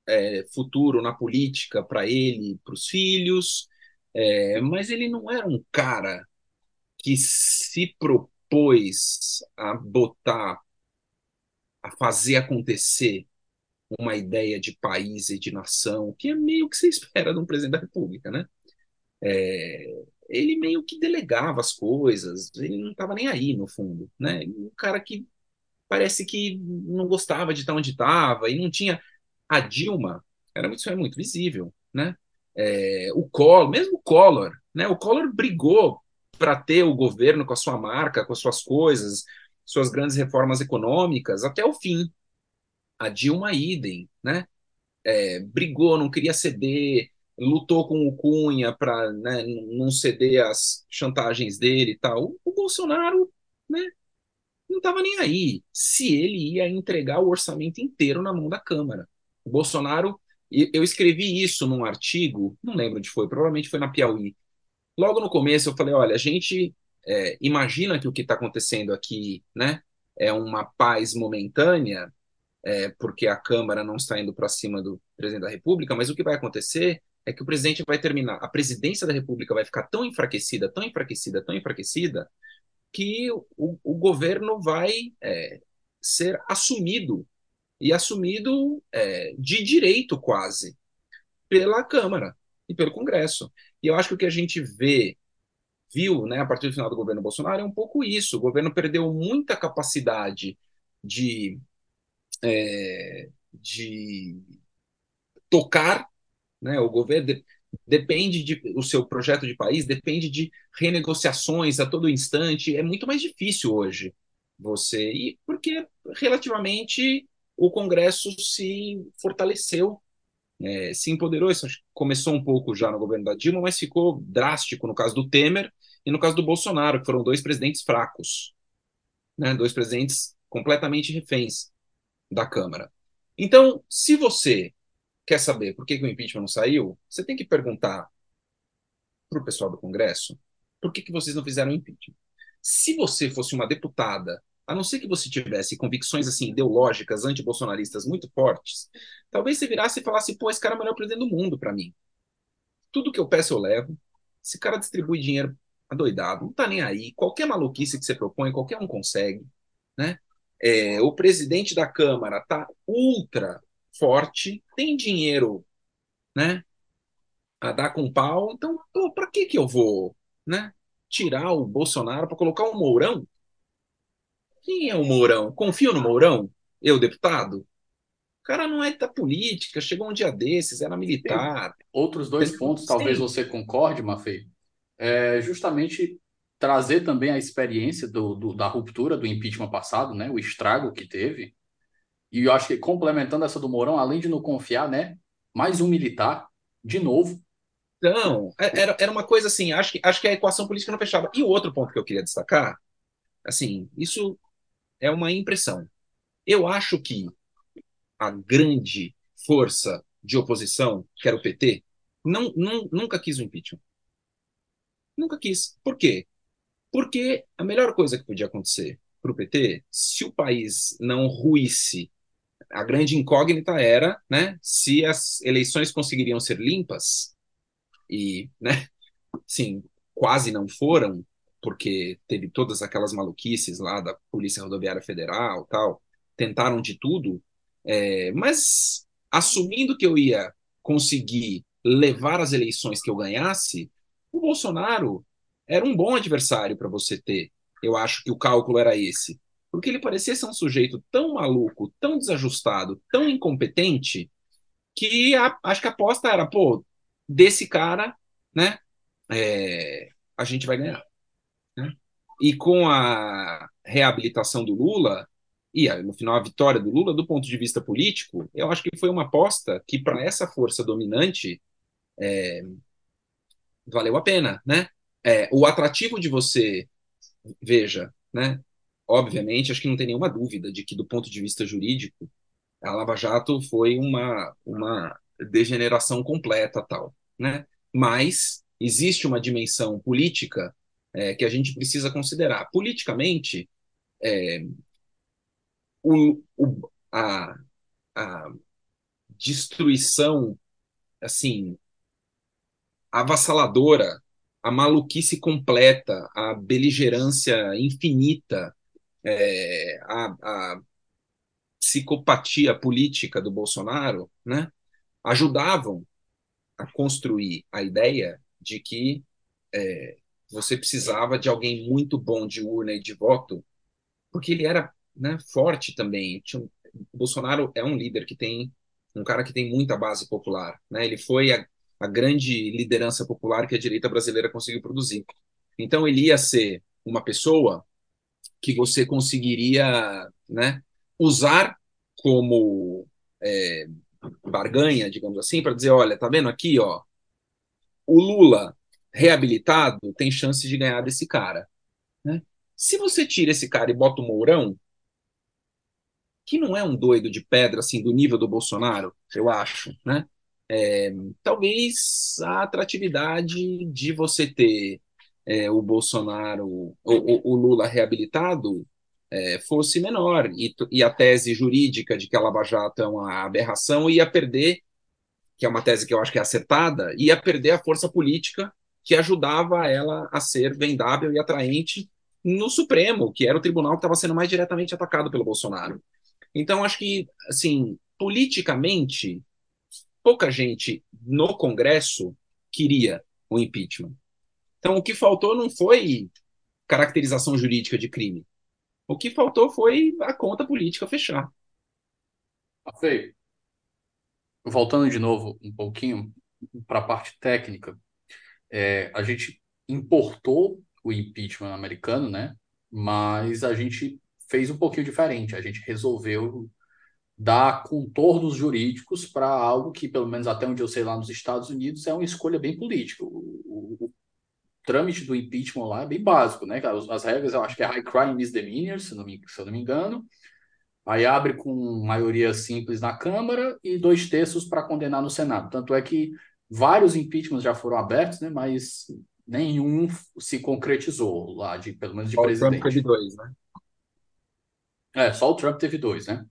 é, futuro na política para ele e para os filhos, é, mas ele não era um cara que se propôs a botar, a fazer acontecer uma ideia de país e de nação, que é meio que se espera de um presidente da República, né? É, ele meio que delegava as coisas, ele não estava nem aí, no fundo, né? Um cara que parece que não gostava de estar onde estava e não tinha. A Dilma, era muito, isso é muito visível, né? É, o Collor, mesmo o Collor, né? O Collor brigou para ter o governo com a sua marca, com as suas coisas, suas grandes reformas econômicas até o fim. A Dilma idem, né? É, brigou, não queria ceder, lutou com o Cunha para né, não ceder às chantagens dele e tal. O Bolsonaro, né? Não estava nem aí se ele ia entregar o orçamento inteiro na mão da Câmara. O Bolsonaro, eu escrevi isso num artigo, não lembro onde foi, provavelmente foi na Piauí. Logo no começo eu falei, olha, a gente é, imagina que o que está acontecendo aqui, né, é uma paz momentânea, é, porque a Câmara não está indo para cima do presidente da República, mas o que vai acontecer é que o presidente vai terminar, a presidência da República vai ficar tão enfraquecida, tão enfraquecida, tão enfraquecida, que o, o governo vai é, ser assumido, e assumido é, de direito quase, pela Câmara e pelo Congresso. E eu acho que o que a gente vê, viu, né, a partir do final do governo Bolsonaro é um pouco isso. O governo perdeu muita capacidade de, é, de tocar, né, o governo depende de o seu projeto de país depende de renegociações a todo instante é muito mais difícil hoje você e porque relativamente o Congresso se fortaleceu é, se empoderou isso começou um pouco já no governo da Dilma mas ficou drástico no caso do Temer e no caso do Bolsonaro que foram dois presidentes fracos né dois presidentes completamente reféns da Câmara então se você quer saber por que, que o impeachment não saiu, você tem que perguntar para o pessoal do Congresso por que, que vocês não fizeram impeachment. Se você fosse uma deputada, a não ser que você tivesse convicções assim ideológicas, antibolsonaristas muito fortes, talvez você virasse e falasse: pô, esse cara é o melhor presidente do mundo para mim. Tudo que eu peço eu levo. Esse cara distribui dinheiro adoidado, não tá nem aí. Qualquer maluquice que você propõe, qualquer um consegue. Né? É, o presidente da Câmara tá ultra forte, tem dinheiro, né? A dar com pau. Então, para que que eu vou, né? Tirar o Bolsonaro para colocar o Mourão? Quem é o Mourão? Confio no Mourão? Eu, deputado? O cara não é da política, chegou um dia desses, era militar. Outros dois pontos, Sim. talvez você concorde, Mafei, é justamente trazer também a experiência do, do, da ruptura do impeachment passado, né? O estrago que teve e eu acho que complementando essa do Mourão, além de não confiar, né? Mais um militar, de novo. Não, é, era, era uma coisa assim, acho que, acho que a equação política não fechava. E o outro ponto que eu queria destacar, assim, isso é uma impressão. Eu acho que a grande força de oposição, que era o PT, não, não, nunca quis o impeachment. Nunca quis. Por quê? Porque a melhor coisa que podia acontecer para o PT, se o país não ruísse, a grande incógnita era né, se as eleições conseguiriam ser limpas, e, né, sim, quase não foram, porque teve todas aquelas maluquices lá da Polícia Rodoviária Federal tal, tentaram de tudo, é, mas assumindo que eu ia conseguir levar as eleições que eu ganhasse, o Bolsonaro era um bom adversário para você ter. Eu acho que o cálculo era esse. Porque ele parecia ser um sujeito tão maluco, tão desajustado, tão incompetente, que a, acho que a aposta era, pô, desse cara, né, é, a gente vai ganhar. E com a reabilitação do Lula, e no final a vitória do Lula, do ponto de vista político, eu acho que foi uma aposta que, para essa força dominante, é, valeu a pena, né? É, o atrativo de você, veja, né? Obviamente, acho que não tem nenhuma dúvida de que, do ponto de vista jurídico, a Lava Jato foi uma, uma degeneração completa, tal, né? Mas existe uma dimensão política é, que a gente precisa considerar. Politicamente, é, o, o, a, a destruição, assim, avassaladora, a maluquice completa, a beligerância infinita, é, a, a psicopatia política do Bolsonaro, né, ajudavam a construir a ideia de que é, você precisava de alguém muito bom de urna e de voto, porque ele era né, forte também. o Bolsonaro é um líder que tem um cara que tem muita base popular, né? Ele foi a, a grande liderança popular que a direita brasileira conseguiu produzir. Então ele ia ser uma pessoa que você conseguiria, né, usar como é, barganha, digamos assim, para dizer, olha, tá vendo aqui, ó, o Lula reabilitado tem chance de ganhar desse cara. Né? Se você tira esse cara e bota o Mourão, que não é um doido de pedra assim do nível do Bolsonaro, eu acho, né? É, talvez a atratividade de você ter é, o Bolsonaro, o, o, o Lula reabilitado é, fosse menor e, e, a tese jurídica de que a Lava Jato é uma aberração ia perder, que é uma tese que eu acho que é acertada, ia perder a força política que ajudava ela a ser vendável e atraente no Supremo, que era o tribunal que estava sendo mais diretamente atacado pelo Bolsonaro. Então, acho que, assim, politicamente, pouca gente no Congresso queria o impeachment. Então, o que faltou não foi caracterização jurídica de crime. O que faltou foi a conta política fechar. Feio. Voltando de novo um pouquinho para a parte técnica, é, a gente importou o impeachment americano, né? Mas a gente fez um pouquinho diferente. A gente resolveu dar contornos jurídicos para algo que, pelo menos até onde eu sei lá nos Estados Unidos, é uma escolha bem política. O, o, o trâmite do impeachment lá é bem básico, né? As, as regras, eu acho que é high crime misdemeanor, se, não me, se eu não me engano. Aí abre com maioria simples na Câmara e dois terços para condenar no Senado. Tanto é que Vários impeachments já foram abertos, né? Mas nenhum se concretizou lá, de, pelo menos de só presidente. O Trump teve dois, né? É, só o Trump teve dois, né?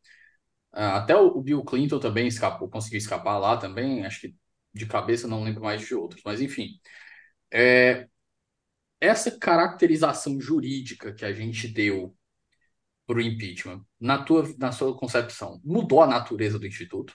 Ah, até o Bill Clinton também escapou, conseguiu escapar lá também, acho que de cabeça não lembro mais de outros, mas enfim. É, essa caracterização jurídica que a gente deu para o impeachment, na, tua, na sua concepção, mudou a natureza do Instituto?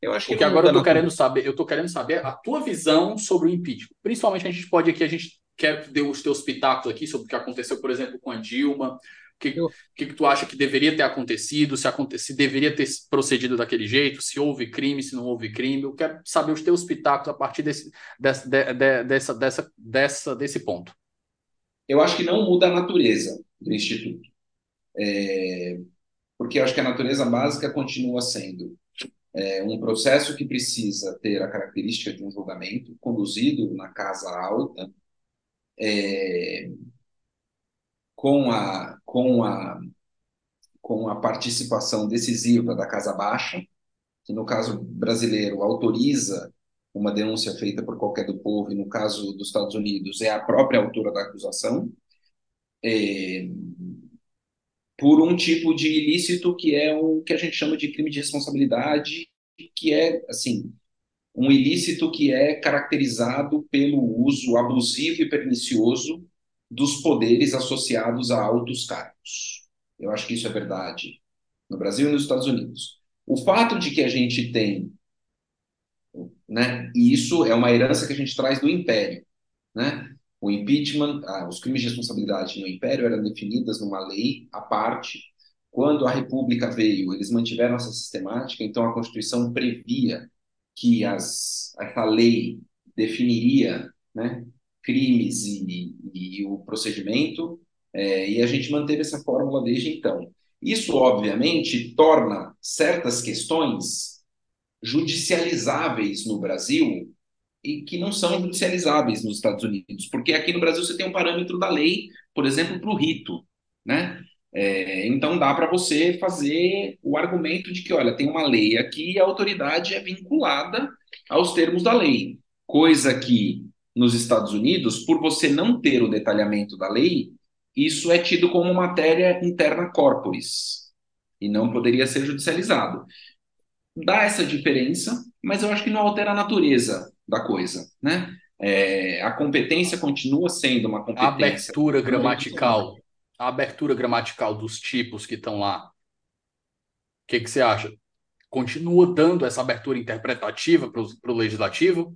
Eu acho que Porque agora eu tô querendo saber, eu tô querendo saber a tua visão sobre o impeachment. Principalmente a gente pode aqui, a gente quer dar os teus pitacos aqui sobre o que aconteceu, por exemplo, com a Dilma. O que, eu... que, que tu acha que deveria ter acontecido? Se, aconte... se deveria ter procedido daquele jeito? Se houve crime, se não houve crime? Eu quero saber os teus pitacos a partir desse, dessa, de, dessa, dessa, dessa, desse ponto. Eu acho que não muda a natureza do Instituto. É... Porque eu acho que a natureza básica continua sendo é um processo que precisa ter a característica de um julgamento conduzido na casa alta, é, com, a, com a com a participação decisiva da Casa Baixa, que no caso brasileiro autoriza uma denúncia feita por qualquer do povo, e no caso dos Estados Unidos é a própria autora da acusação, é, por um tipo de ilícito que é o que a gente chama de crime de responsabilidade, que é, assim, um ilícito que é caracterizado pelo uso abusivo e pernicioso dos poderes associados a altos cargos. Eu acho que isso é verdade no Brasil e nos Estados Unidos. O fato de que a gente tem, né, e isso é uma herança que a gente traz do Império, né? O impeachment, ah, os crimes de responsabilidade no Império eram definidas numa lei à parte. Quando a República veio, eles mantiveram essa sistemática, então a Constituição previa que as, essa lei definiria né, crimes e, e, o procedimento, é, e a gente manteve essa fórmula desde então. Isso, obviamente, torna certas questões judicializáveis no Brasil e que não são judicializáveis nos Estados Unidos, porque aqui no Brasil você tem um parâmetro da lei, por exemplo, para o rito, né? É, então dá para você fazer o argumento de que, olha, tem uma lei aqui e a autoridade é vinculada aos termos da lei, coisa que nos Estados Unidos, por você não ter o detalhamento da lei, isso é tido como matéria interna corporis e não poderia ser judicializado. Dá essa diferença, mas eu acho que não altera a natureza da coisa, né? É, a competência continua sendo uma competência. A abertura gramatical a abertura gramatical dos tipos que estão lá, o que, que você acha? Continua dando essa abertura interpretativa para o legislativo?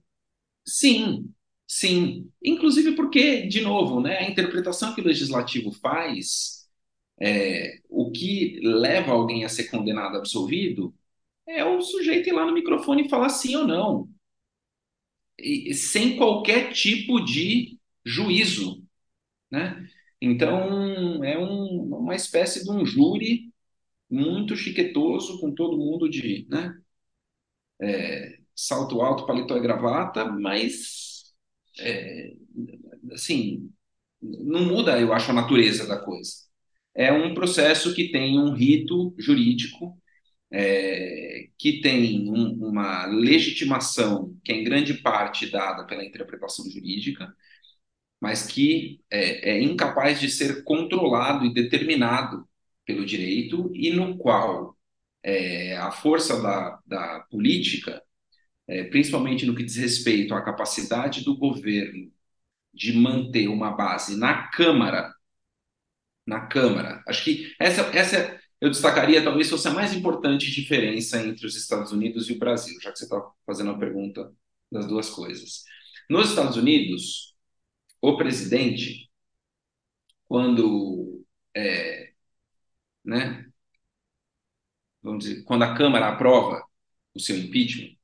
Sim, sim. Inclusive porque, de novo, né, a interpretação que o legislativo faz, é, o que leva alguém a ser condenado absolvido, é o sujeito ir lá no microfone e falar sim ou não. Sem qualquer tipo de juízo. Né? Então, é um, uma espécie de um júri muito chiquetoso, com todo mundo de né, é, salto alto, paletó e gravata, mas, é, assim, não muda, eu acho, a natureza da coisa. É um processo que tem um rito jurídico, é, que tem um, uma legitimação que é em grande parte dada pela interpretação jurídica, mas que é, é incapaz de ser controlado e determinado pelo direito e no qual é, a força da, da política, é, principalmente no que diz respeito à capacidade do governo de manter uma base na Câmara, na Câmara, acho que essa, essa eu destacaria talvez fosse a mais importante diferença entre os Estados Unidos e o Brasil, já que você está fazendo a pergunta das duas coisas. Nos Estados Unidos, o presidente, quando é, né, vamos dizer, quando a Câmara aprova o seu impeachment,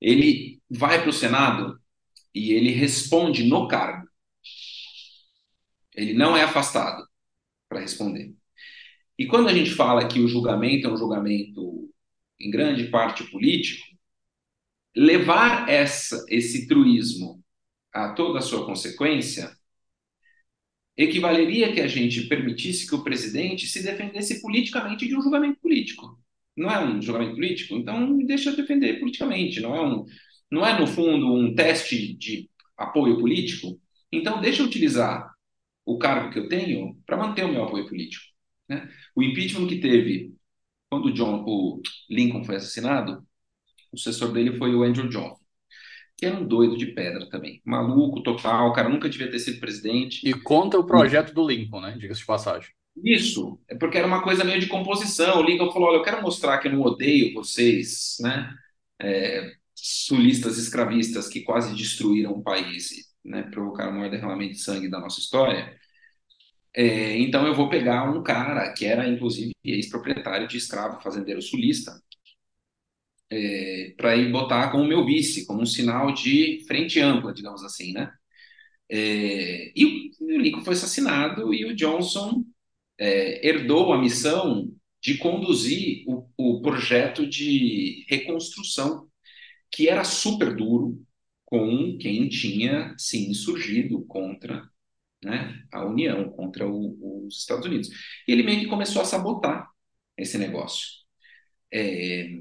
ele vai para o Senado e ele responde no cargo. Ele não é afastado para responder. E quando a gente fala que o julgamento é um julgamento em grande parte político, levar essa, esse truísmo a toda a sua consequência, equivaleria que a gente permitisse que o presidente se defendesse politicamente de um julgamento político. Não é um julgamento político? Então, deixa eu defender politicamente. Não é, um, não é no fundo, um teste de apoio político? Então, deixa eu utilizar o cargo que eu tenho para manter o meu apoio político. Né? O impeachment que teve quando o, John, o Lincoln foi assassinado, o sucessor dele foi o Andrew Johnson que era um doido de pedra também. Maluco total, o cara nunca devia ter sido presidente. E conta o projeto do Lincoln, né? Diga-se de passagem. Isso, é porque era uma coisa meio de composição. O Lincoln falou: olha, eu quero mostrar que eu não odeio vocês, né? É, sulistas escravistas que quase destruíram o país, né? Provocaram o maior derramamento de sangue da nossa história. É, então eu vou pegar um cara que era, inclusive, ex-proprietário de escravo, fazendeiro sulista, é, para ir botar como meu vice, como um sinal de frente ampla, digamos assim, né? É, e o, Lincoln foi assassinado e o Johnson é, herdou a missão de conduzir o, o projeto de reconstrução, que era super duro com quem tinha se insurgido contra né, a União contra o, os Estados Unidos. E ele meio que começou a sabotar esse negócio. É...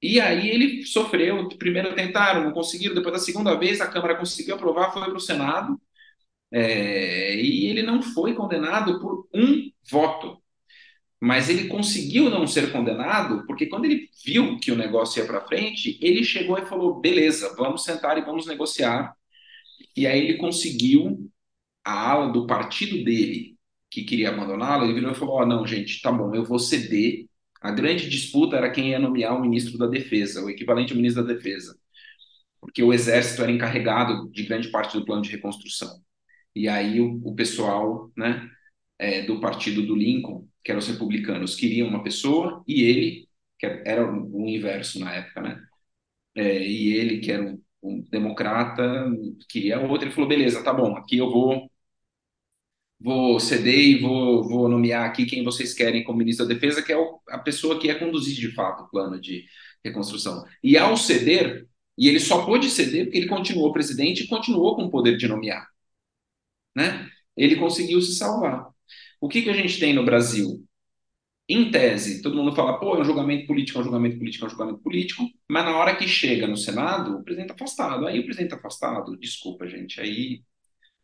E aí ele sofreu, primeiro tentaram, não conseguiram, depois da segunda vez a Câmara conseguiu aprovar, foi para o Senado, é... e ele não foi condenado por um voto. Mas ele conseguiu não ser condenado, porque quando ele viu que o negócio ia para frente, ele chegou e falou: beleza, vamos sentar e vamos negociar. E aí ele conseguiu a ala do partido dele, que queria abandoná-lo, ele virou e falou: oh, não, gente, tá bom, eu vou ceder. A grande disputa era quem ia nomear o ministro da Defesa, o equivalente ao ministro da Defesa, porque o exército era encarregado de grande parte do plano de reconstrução. E aí o, o pessoal, né, é, do partido do Lincoln, que eram os republicanos, queriam uma pessoa e ele, que era o inverso na época, né, é, e ele, que era um, um democrata, queria outra. Ele falou: beleza, tá bom, aqui eu vou vou ceder e vou, vou nomear aqui quem vocês querem como ministro da Defesa, que é o, a pessoa que é conduzir de fato o plano de reconstrução. E ao ceder, e ele só pôde ceder porque ele continuou presidente e continuou com o poder de nomear. Né? Ele conseguiu se salvar. O que, que a gente tem no Brasil? Em tese, todo mundo fala, pô, é um julgamento político, é um julgamento político, é um julgamento político, mas na hora que chega no Senado, o presidente está afastado. Aí o presidente está afastado, desculpa, gente, aí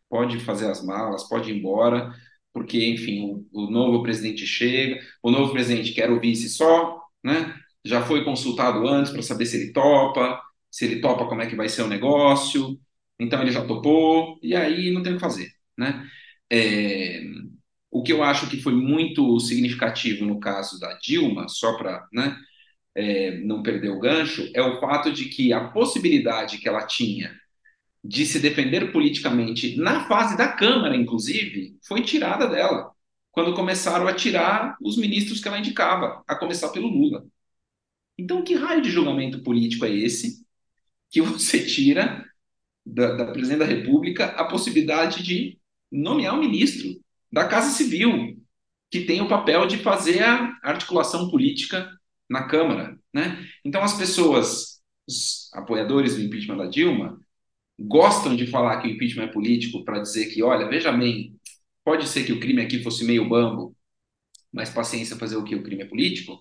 pode fazer as malas, pode ir embora, porque, enfim, o, o novo presidente chega, o novo presidente quer o vice só, né? Já foi consultado antes para saber se ele topa, se ele topa como é que vai ser o negócio, então ele já topou, e aí não tem o que fazer, né? É, o que eu acho que foi muito significativo no caso da Dilma, só para né, é, não perder o gancho, é o fato de que a possibilidade que ela tinha de se defender politicamente na fase da Câmara, inclusive, foi tirada dela, quando começaram a tirar os ministros que ela indicava, a começar pelo Lula. Então, que raio de julgamento político é esse que você tira da, da presidente da República a possibilidade de nomear um ministro da Casa Civil, que tem o papel de fazer a articulação política na Câmara, né? Então, as pessoas, os apoiadores do impeachment da Dilma, gostam de falar que o impeachment é político para dizer que, olha, veja bem, pode ser que o crime aqui fosse meio bambo, mas paciência fazer o que o crime é político,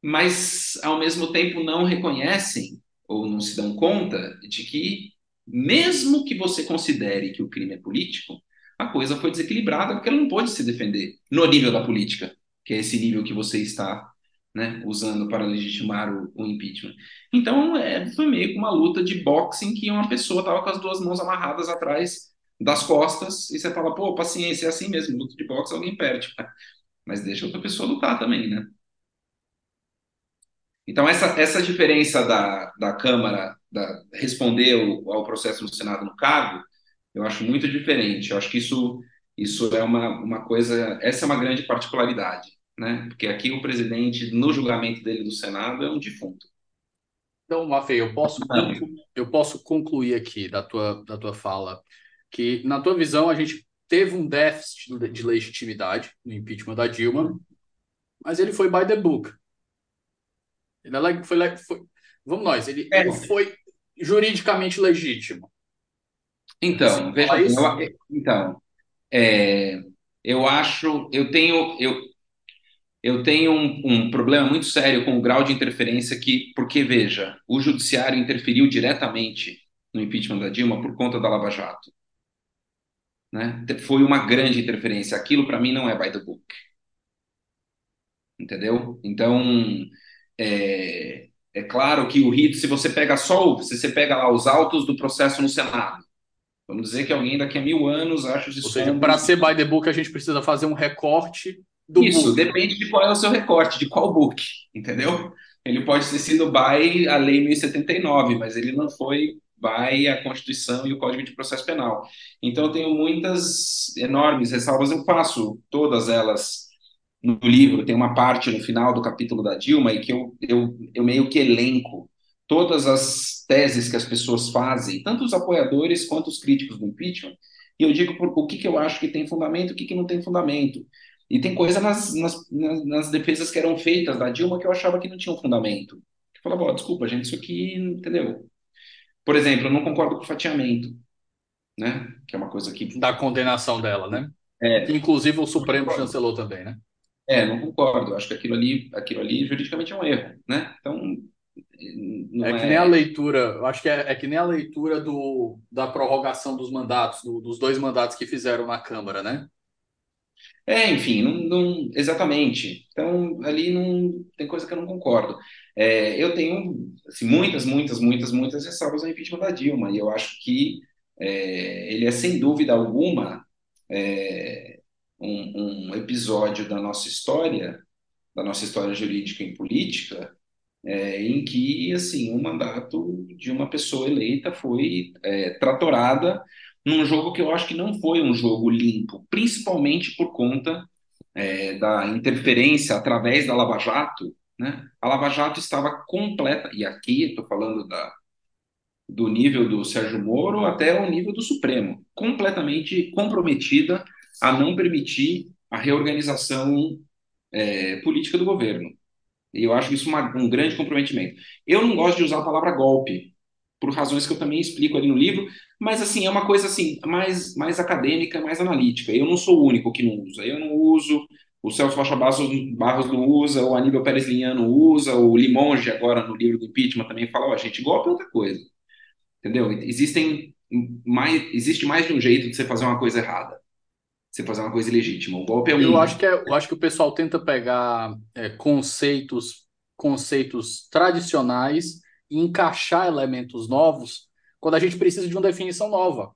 mas ao mesmo tempo não reconhecem ou não se dão conta de que mesmo que você considere que o crime é político, a coisa foi desequilibrada porque ela não pode se defender no nível da política, que é esse nível que você está né, usando para legitimar o, o impeachment. Então, é, foi meio que uma luta de boxe em que uma pessoa estava com as duas mãos amarradas atrás das costas e você fala, pô, paciência, é assim mesmo, luta de boxe alguém perde. Mas deixa outra pessoa lutar também, né? Então, essa, essa diferença da, da Câmara da, responder ao, ao processo do Senado no cargo, eu acho muito diferente. Eu acho que isso, isso é uma, uma coisa, essa é uma grande particularidade né? Porque aqui o presidente, no julgamento dele do Senado, é um defunto. Então, Mafei, eu posso, eu posso concluir aqui da tua, da tua fala que, na tua visão, a gente teve um déficit de legitimidade no impeachment da Dilma, mas ele foi by the book. Ele é foi, foi, vamos nós, ele, é. ele foi juridicamente legítimo. Então, veja, eu, então, é, eu acho, eu tenho, eu, eu tenho um, um, problema muito sério com o grau de interferência que, porque veja, o judiciário interferiu diretamente no impeachment da Dilma por conta da Lava Jato. Né? Foi uma grande interferência. Aquilo para mim não é by the book. Entendeu? Então, é, é claro que o rito, se você pega só, se você pega lá os autos do processo no Senado, vamos dizer que alguém daqui a mil anos acha de Ou seja, para ser by the book a gente precisa fazer um recorte do Isso, book. depende de qual é o seu recorte, de qual book, entendeu? Ele pode ter sido by a Lei 1079, mas ele não foi by a Constituição e o Código de Processo Penal. Então, eu tenho muitas enormes ressalvas, eu faço todas elas no livro, tem uma parte no final do capítulo da Dilma e que eu, eu, eu meio que elenco todas as teses que as pessoas fazem, tanto os apoiadores quanto os críticos do impeachment, e eu digo por, o que, que eu acho que tem fundamento e o que, que não tem fundamento. E tem coisa nas, nas, nas, defesas que eram feitas da Dilma que eu achava que não tinham fundamento. Eu falava, oh, desculpa, gente, isso aqui, entendeu? Por exemplo, eu não concordo com o fatiamento. né? Que é uma coisa que. Da condenação dela, né? É, inclusive o Supremo chancelou também, né? É, não concordo. Acho que aquilo ali, aquilo ali juridicamente é um erro, né? Então, não é que nem a leitura, eu acho que é, é, que nem a leitura do, da prorrogação dos mandatos, do, dos dois mandatos que fizeram na Câmara, né? É, enfim, não, não, exatamente. Então, ali não tem coisa que eu não concordo. É, eu tenho assim, muitas, muitas, muitas, muitas ressalvas ao impeachment da Dilma, e eu acho que é, ele é, sem dúvida alguma, é, um, um, episódio da nossa história, da nossa história jurídica e política, é, em que assim o mandato de uma pessoa eleita foi é, tratorada num jogo que eu acho que não foi um jogo limpo, principalmente por conta é, da interferência através da Lava Jato. Né? A Lava Jato estava completa, e aqui estou falando da, do nível do Sérgio Moro até o nível do Supremo, completamente comprometida a não permitir a reorganização é, política do governo. E eu acho isso uma, um grande comprometimento. Eu não gosto de usar a palavra golpe, por razões que eu também explico ali no livro, mas assim, é uma coisa assim, mais, mais acadêmica, mais analítica. Eu não sou o único que não usa. Eu não uso, o Celso Rocha Barros não usa, o Aníbal Pérez Linhano usa, o Limonge agora no livro do impeachment também fala, ó, oh, gente, golpe é outra coisa. Entendeu? Existem mais, existe mais de um jeito de você fazer uma coisa errada você fazer uma coisa ilegítima. O golpe é um. Eu acho que, é, eu acho que o pessoal tenta pegar é, conceitos, conceitos tradicionais e encaixar elementos novos quando a gente precisa de uma definição nova.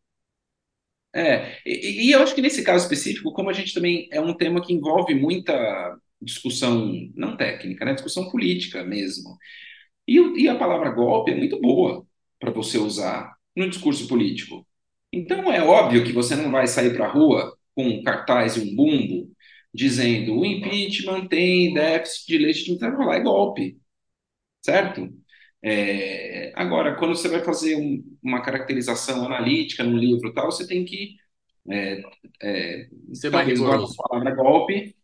É, e, e eu acho que nesse caso específico, como a gente também é um tema que envolve muita discussão, não técnica, né? Discussão política mesmo. E, e a palavra golpe é muito boa para você usar no discurso político. Então é óbvio que você não vai sair para a rua com um cartaz e um bumbo dizendo o impeachment tem déficit de legitimidade, vai lá é golpe, certo? É, agora, quando você vai fazer um, uma caracterização analítica no livro tal, você tem que é, é, talvez guardar a palavra golpe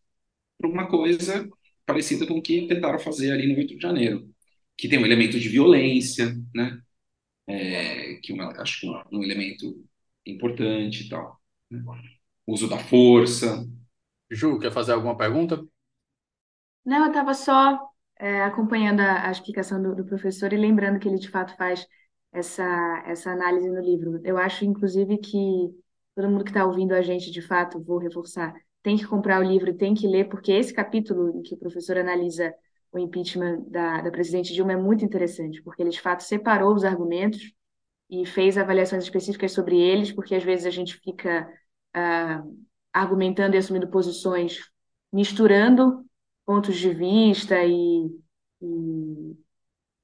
para uma coisa parecida com o que tentaram fazer ali no 8 de janeiro, que tem um elemento de violência, né? É, que uma, acho que um, um elemento importante e tal. Né? Uso da força. Ju, quer fazer alguma pergunta? Não, eu estava só é, acompanhando a, a explicação do, do, professor e lembrando que ele de fato faz essa, essa análise no livro. Eu acho, inclusive, que todo mundo que está ouvindo a gente, de fato, vou reforçar, tem que comprar o livro e tem que ler, porque esse capítulo em que o professor analisa o impeachment da, da presidente Dilma é muito interessante, porque ele de fato separou os argumentos e fez avaliações específicas sobre eles, porque às vezes a gente fica uh, argumentando e assumindo posições, misturando pontos de vista e, e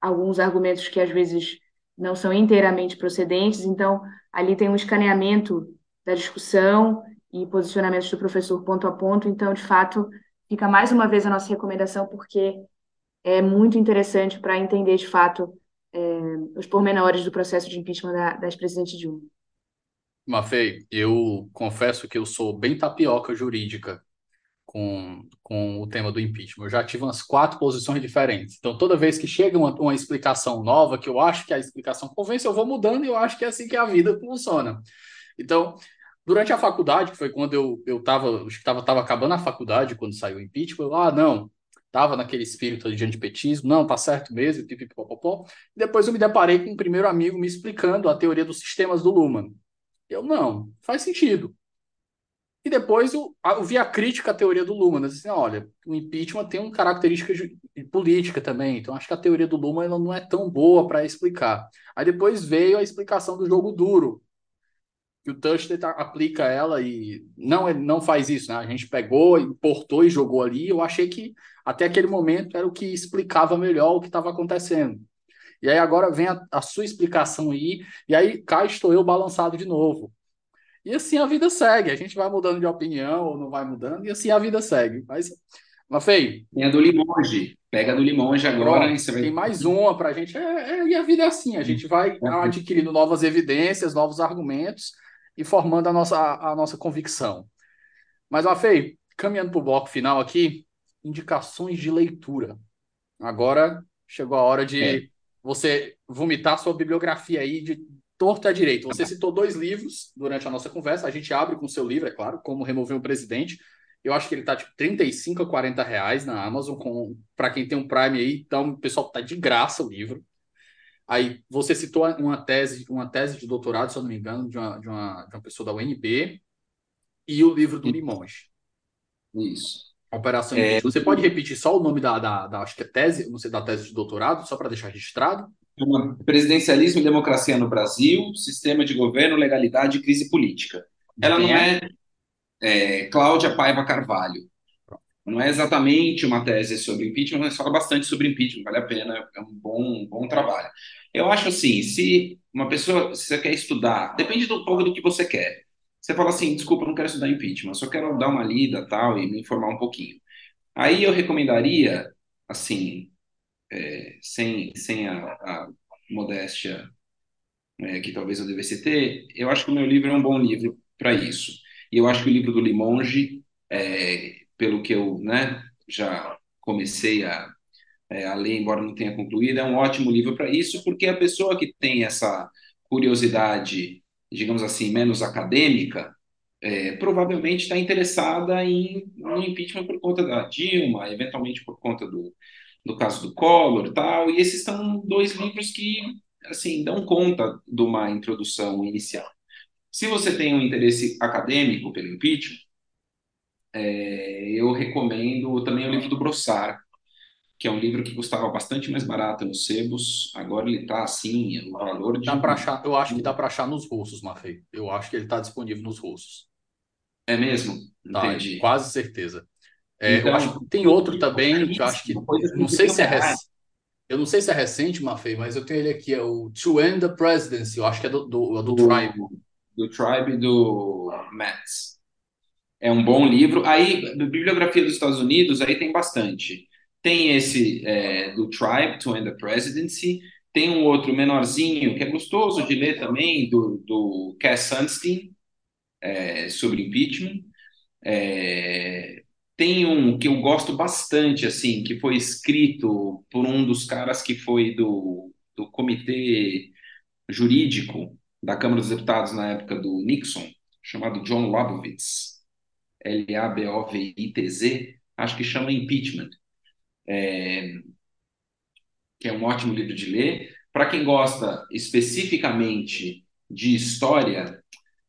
alguns argumentos que às vezes não são inteiramente procedentes. Então, ali tem um escaneamento da discussão e posicionamentos do professor ponto a ponto. Então, de fato, fica mais uma vez a nossa recomendação, porque é muito interessante para entender, de fato, é, os pormenores do processo de impeachment da, da ex-presidente Dilma. Mafei, eu confesso que eu sou bem tapioca jurídica com, com o tema do impeachment. Eu já tive umas quatro posições diferentes. Então, toda vez que chega uma, uma explicação nova, que eu acho que a explicação convence, eu vou mudando e eu acho que é assim que a vida funciona. Então, durante a faculdade, que foi quando eu eu estava tava, tava acabando a faculdade, quando saiu o impeachment, eu, ah, não, estava naquele espírito de antipetismo, não, tá certo mesmo, pipipopopó. Depois eu me deparei com um primeiro amigo me explicando a teoria dos sistemas do Luhmann. Eu não, faz sentido. E depois eu, eu vi a crítica à teoria do Luhmann, assim, olha, o impeachment tem uma característica política também, então acho que a teoria do Luhmann ela não é tão boa para explicar. Aí depois veio a explicação do jogo duro, que o Tuchel aplica ela e não é, não faz isso, né? A gente pegou, importou e jogou ali. Eu achei que até aquele momento era o que explicava melhor o que estava acontecendo. E aí agora vem a, a sua explicação aí, e aí cá estou eu balançado de novo. E assim a vida segue, a gente vai mudando de opinião ou não vai mudando, e assim a vida segue. Mas, Mafei. Tem a do Limonge, pega do Limonge agora pronto, vai... Tem mais uma para a gente, é, é, e a vida é assim, a gente vai é. adquirindo novas evidências, novos argumentos e formando a nossa, a, a nossa convicção. Mas, Mafei, caminhando para o bloco final aqui, indicações de leitura. Agora chegou a hora de é você vomitar sua bibliografia aí de torto à direita. Você citou dois livros durante a nossa conversa. A gente abre com o seu livro, é claro, Como Remover um Presidente. Eu acho que ele tá tipo 35 a 40 reais na Amazon, com para quem tem um Prime aí, então o pessoal tá de graça o livro. Aí você citou uma tese, uma tese de doutorado, se eu não me engano, de uma, de uma, de uma pessoa da UNB, e o livro do Limonge. Isso. Operação é, Você pode repetir só o nome da, da, da, acho que é tese, não sei, da tese de doutorado, só para deixar registrado? Uma presidencialismo e democracia no Brasil, sistema de governo, legalidade e crise política. Ela não é? é, é Cláudia Paiva Carvalho. Não é exatamente uma tese sobre impeachment, mas fala bastante sobre impeachment, vale a pena, é um bom, um bom trabalho. Eu acho assim, se uma pessoa, se você quer estudar, depende do pouco do que você quer. Você fala assim, desculpa, não quero estudar impeachment, só quero dar uma lida tal e me informar um pouquinho. Aí eu recomendaria, assim, é, sem, sem a, a modéstia é, que talvez eu devesse ter, eu acho que o meu livro é um bom livro para isso. E eu acho que o livro do Limonge, é, pelo que eu né, já comecei a, é, a ler, embora não tenha concluído, é um ótimo livro para isso, porque a pessoa que tem essa curiosidade, digamos assim, menos acadêmica, é, provavelmente está interessada em, no impeachment por conta da Dilma, eventualmente por conta do, do caso do Collor tal, e esses são dois livros que, assim, dão conta de uma introdução inicial. Se você tem um interesse acadêmico pelo impeachment, é, eu recomendo também o livro do Brossard, que é um livro que custava bastante mais barato nos sebos, agora ele está assim, o valor de... Dá para achar, eu acho que dá para achar nos russos, Mafei. Eu acho que ele está disponível nos russos. É mesmo? Tá, Entendi. quase certeza. É, então, eu acho que tem outro também, que eu acho que. Não sei se é recente. Eu não sei se é recente, Mafei, mas eu tenho ele aqui, é o To End the Presidency, eu acho que é do, do, do, do Tribe. Do Tribe do Metz. É um bom livro. Aí, bibliografia dos Estados Unidos, aí tem bastante. Tem esse é, do Tribe, To End the Presidency. Tem um outro menorzinho, que é gostoso de ler também, do, do Cass Sunstein, é, sobre impeachment. É, tem um que eu gosto bastante, assim, que foi escrito por um dos caras que foi do, do comitê jurídico da Câmara dos Deputados na época do Nixon, chamado John Lobovitz, L-A-B-O-V-I-T-Z, acho que chama Impeachment, é, que é um ótimo livro de ler. Para quem gosta especificamente de história,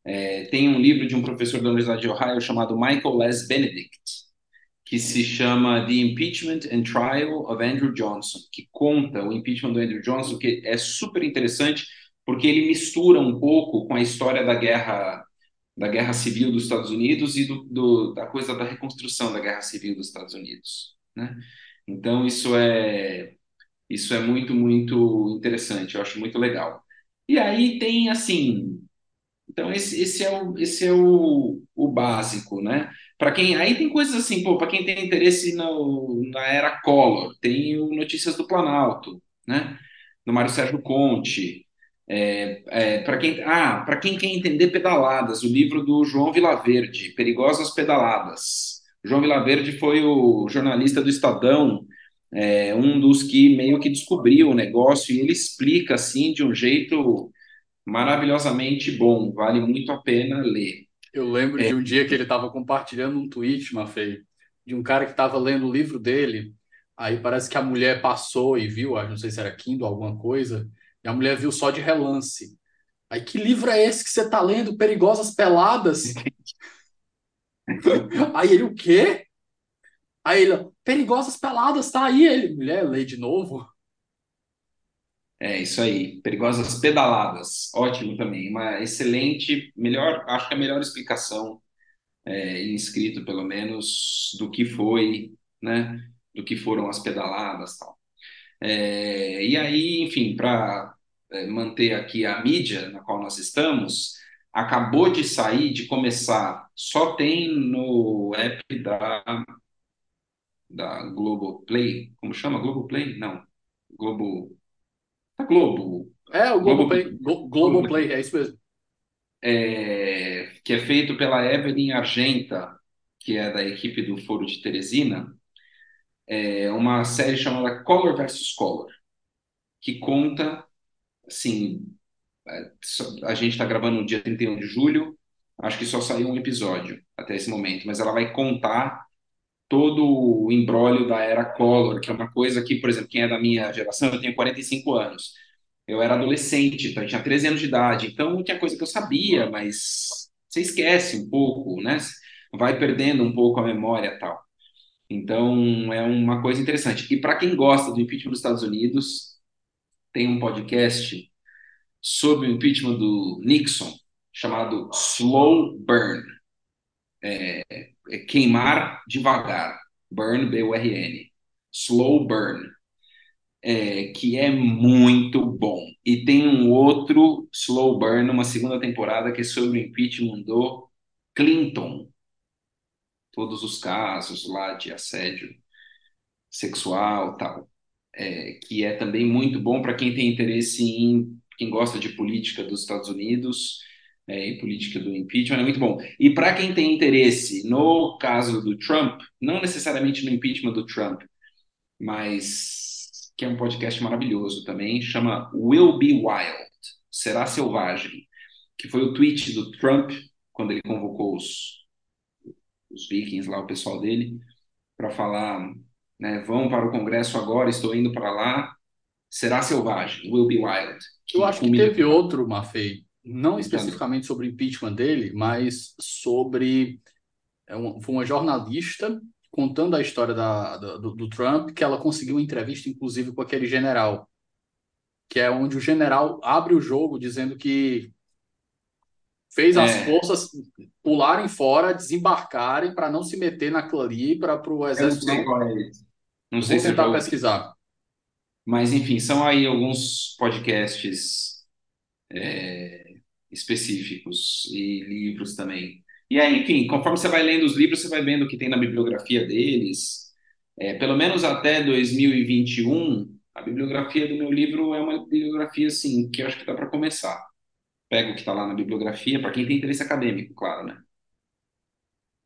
é, tem um livro de um professor da Universidade de Ohio chamado Michael Les Benedict, que se chama The Impeachment and Trial of Andrew Johnson, que conta o impeachment do Andrew Johnson, que é super interessante porque ele mistura um pouco com a história da guerra da guerra civil dos Estados Unidos e do, do, da coisa da reconstrução da guerra civil dos Estados Unidos, né? Então isso é isso é muito muito interessante, eu acho muito legal. E aí tem assim então, esse, esse é, o, esse é o, o básico, né? Para quem. Aí tem coisas assim, pô, para quem tem interesse no, na era Collor, tem o Notícias do Planalto, né? Do Mário Sérgio Conte. É, é, para quem, ah, para quem quer entender pedaladas, o livro do João Vilaverde, Perigosas Pedaladas. João Vilaverde foi o jornalista do Estadão, é, um dos que meio que descobriu o negócio, e ele explica assim de um jeito maravilhosamente bom, vale muito a pena ler. Eu lembro é. de um dia que ele estava compartilhando um tweet, Mafei, de um cara que estava lendo o livro dele, aí parece que a mulher passou e viu, não sei se era Kindle, alguma coisa, e a mulher viu só de relance. Aí, que livro é esse que você está lendo? Perigosas Peladas? aí ele, o quê? Aí ele, Perigosas Peladas, tá aí ele. Mulher, lê de novo. É isso aí, perigosas pedaladas, ótimo também, uma excelente, melhor, acho que a melhor explicação é, em escrito, pelo menos, do que foi, né, do que foram as pedaladas, tal. É, e aí, enfim, para é, manter aqui a mídia na qual nós estamos, acabou de sair, de começar, só tem no app da da Globoplay, como chama? Globoplay? Não, Globo a Globo. É, o Globo, Play, Globo Play, é isso mesmo. É, que é feito pela Evelyn Argenta, que é da equipe do Foro de Teresina, é uma série chamada Color versus Color, que conta, assim, a gente está gravando no dia 31 de julho, acho que só saiu um episódio até esse momento, mas ela vai contar todo o embrólio da era Collor, que é uma coisa que, por exemplo, quem é da minha geração, eu tenho 45 anos. Eu era adolescente, então eu tinha 13 anos de idade, então tinha coisa que eu sabia, mas você esquece um pouco, né? Vai perdendo um pouco a memória tal. Então, é uma coisa interessante. E para quem gosta do impeachment dos Estados Unidos, tem um podcast sobre o impeachment do Nixon, chamado Slow Burn. É, é queimar devagar. Burn, B-U-R-N. Slow Burn. É, que é muito bom. E tem um outro Slow Burn, uma segunda temporada, que é sobre o impeachment do Clinton. Todos os casos lá de assédio sexual tal. É, que é também muito bom para quem tem interesse em quem gosta de política dos Estados Unidos é, e política do impeachment, é muito bom. E para quem tem interesse no caso do Trump, não necessariamente no impeachment do Trump, mas que é um podcast maravilhoso também, chama Will Be Wild, Será Selvagem, que foi o tweet do Trump quando ele convocou os, os vikings lá, o pessoal dele, para falar, né, vão para o Congresso agora, estou indo para lá, será selvagem, will be wild. Eu acho que teve outro, Mafei, não especificamente sobre o impeachment dele, mas sobre é foi uma jornalista contando a história da, do, do, Trump, que ela conseguiu uma entrevista, inclusive, com aquele general, que é onde o general abre o jogo dizendo que fez as é. forças pularem fora, desembarcarem para não se meter naquilo ali, para o exército. Eu não sei qual é Não sei Vou tentar pesquisar. Mas, enfim, são aí alguns podcasts é, específicos e livros também. E aí, enfim, conforme você vai lendo os livros, você vai vendo o que tem na bibliografia deles. É, pelo menos até 2021, a bibliografia do meu livro é uma bibliografia, assim, que eu acho que dá para começar. Pega o que está lá na bibliografia, para quem tem interesse acadêmico, claro, né?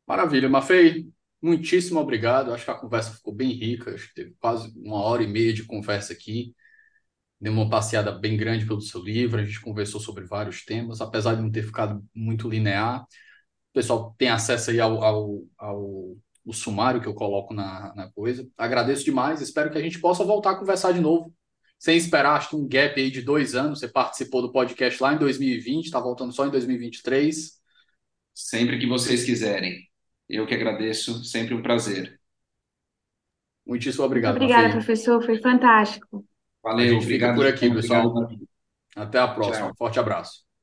Maravilha, Mafei. Muitíssimo obrigado. Acho que a conversa ficou bem rica. Acho que teve quase uma hora e meia de conversa aqui. Deu uma passeada bem grande pelo seu livro. A gente conversou sobre vários temas, apesar de não ter ficado muito linear. O pessoal tem acesso aí ao, ao, ao o sumário que eu coloco na, na coisa. Agradeço demais. Espero que a gente possa voltar a conversar de novo. Sem esperar, acho que um gap aí de dois anos. Você participou do podcast lá em 2020, está voltando só em 2023. Sempre que vocês quiserem. Eu que agradeço, sempre um prazer. Muitíssimo obrigado. Obrigada, professor, foi fantástico. Valeu, obrigado por aqui, pessoal. Até a próxima. Tchau. Forte abraço.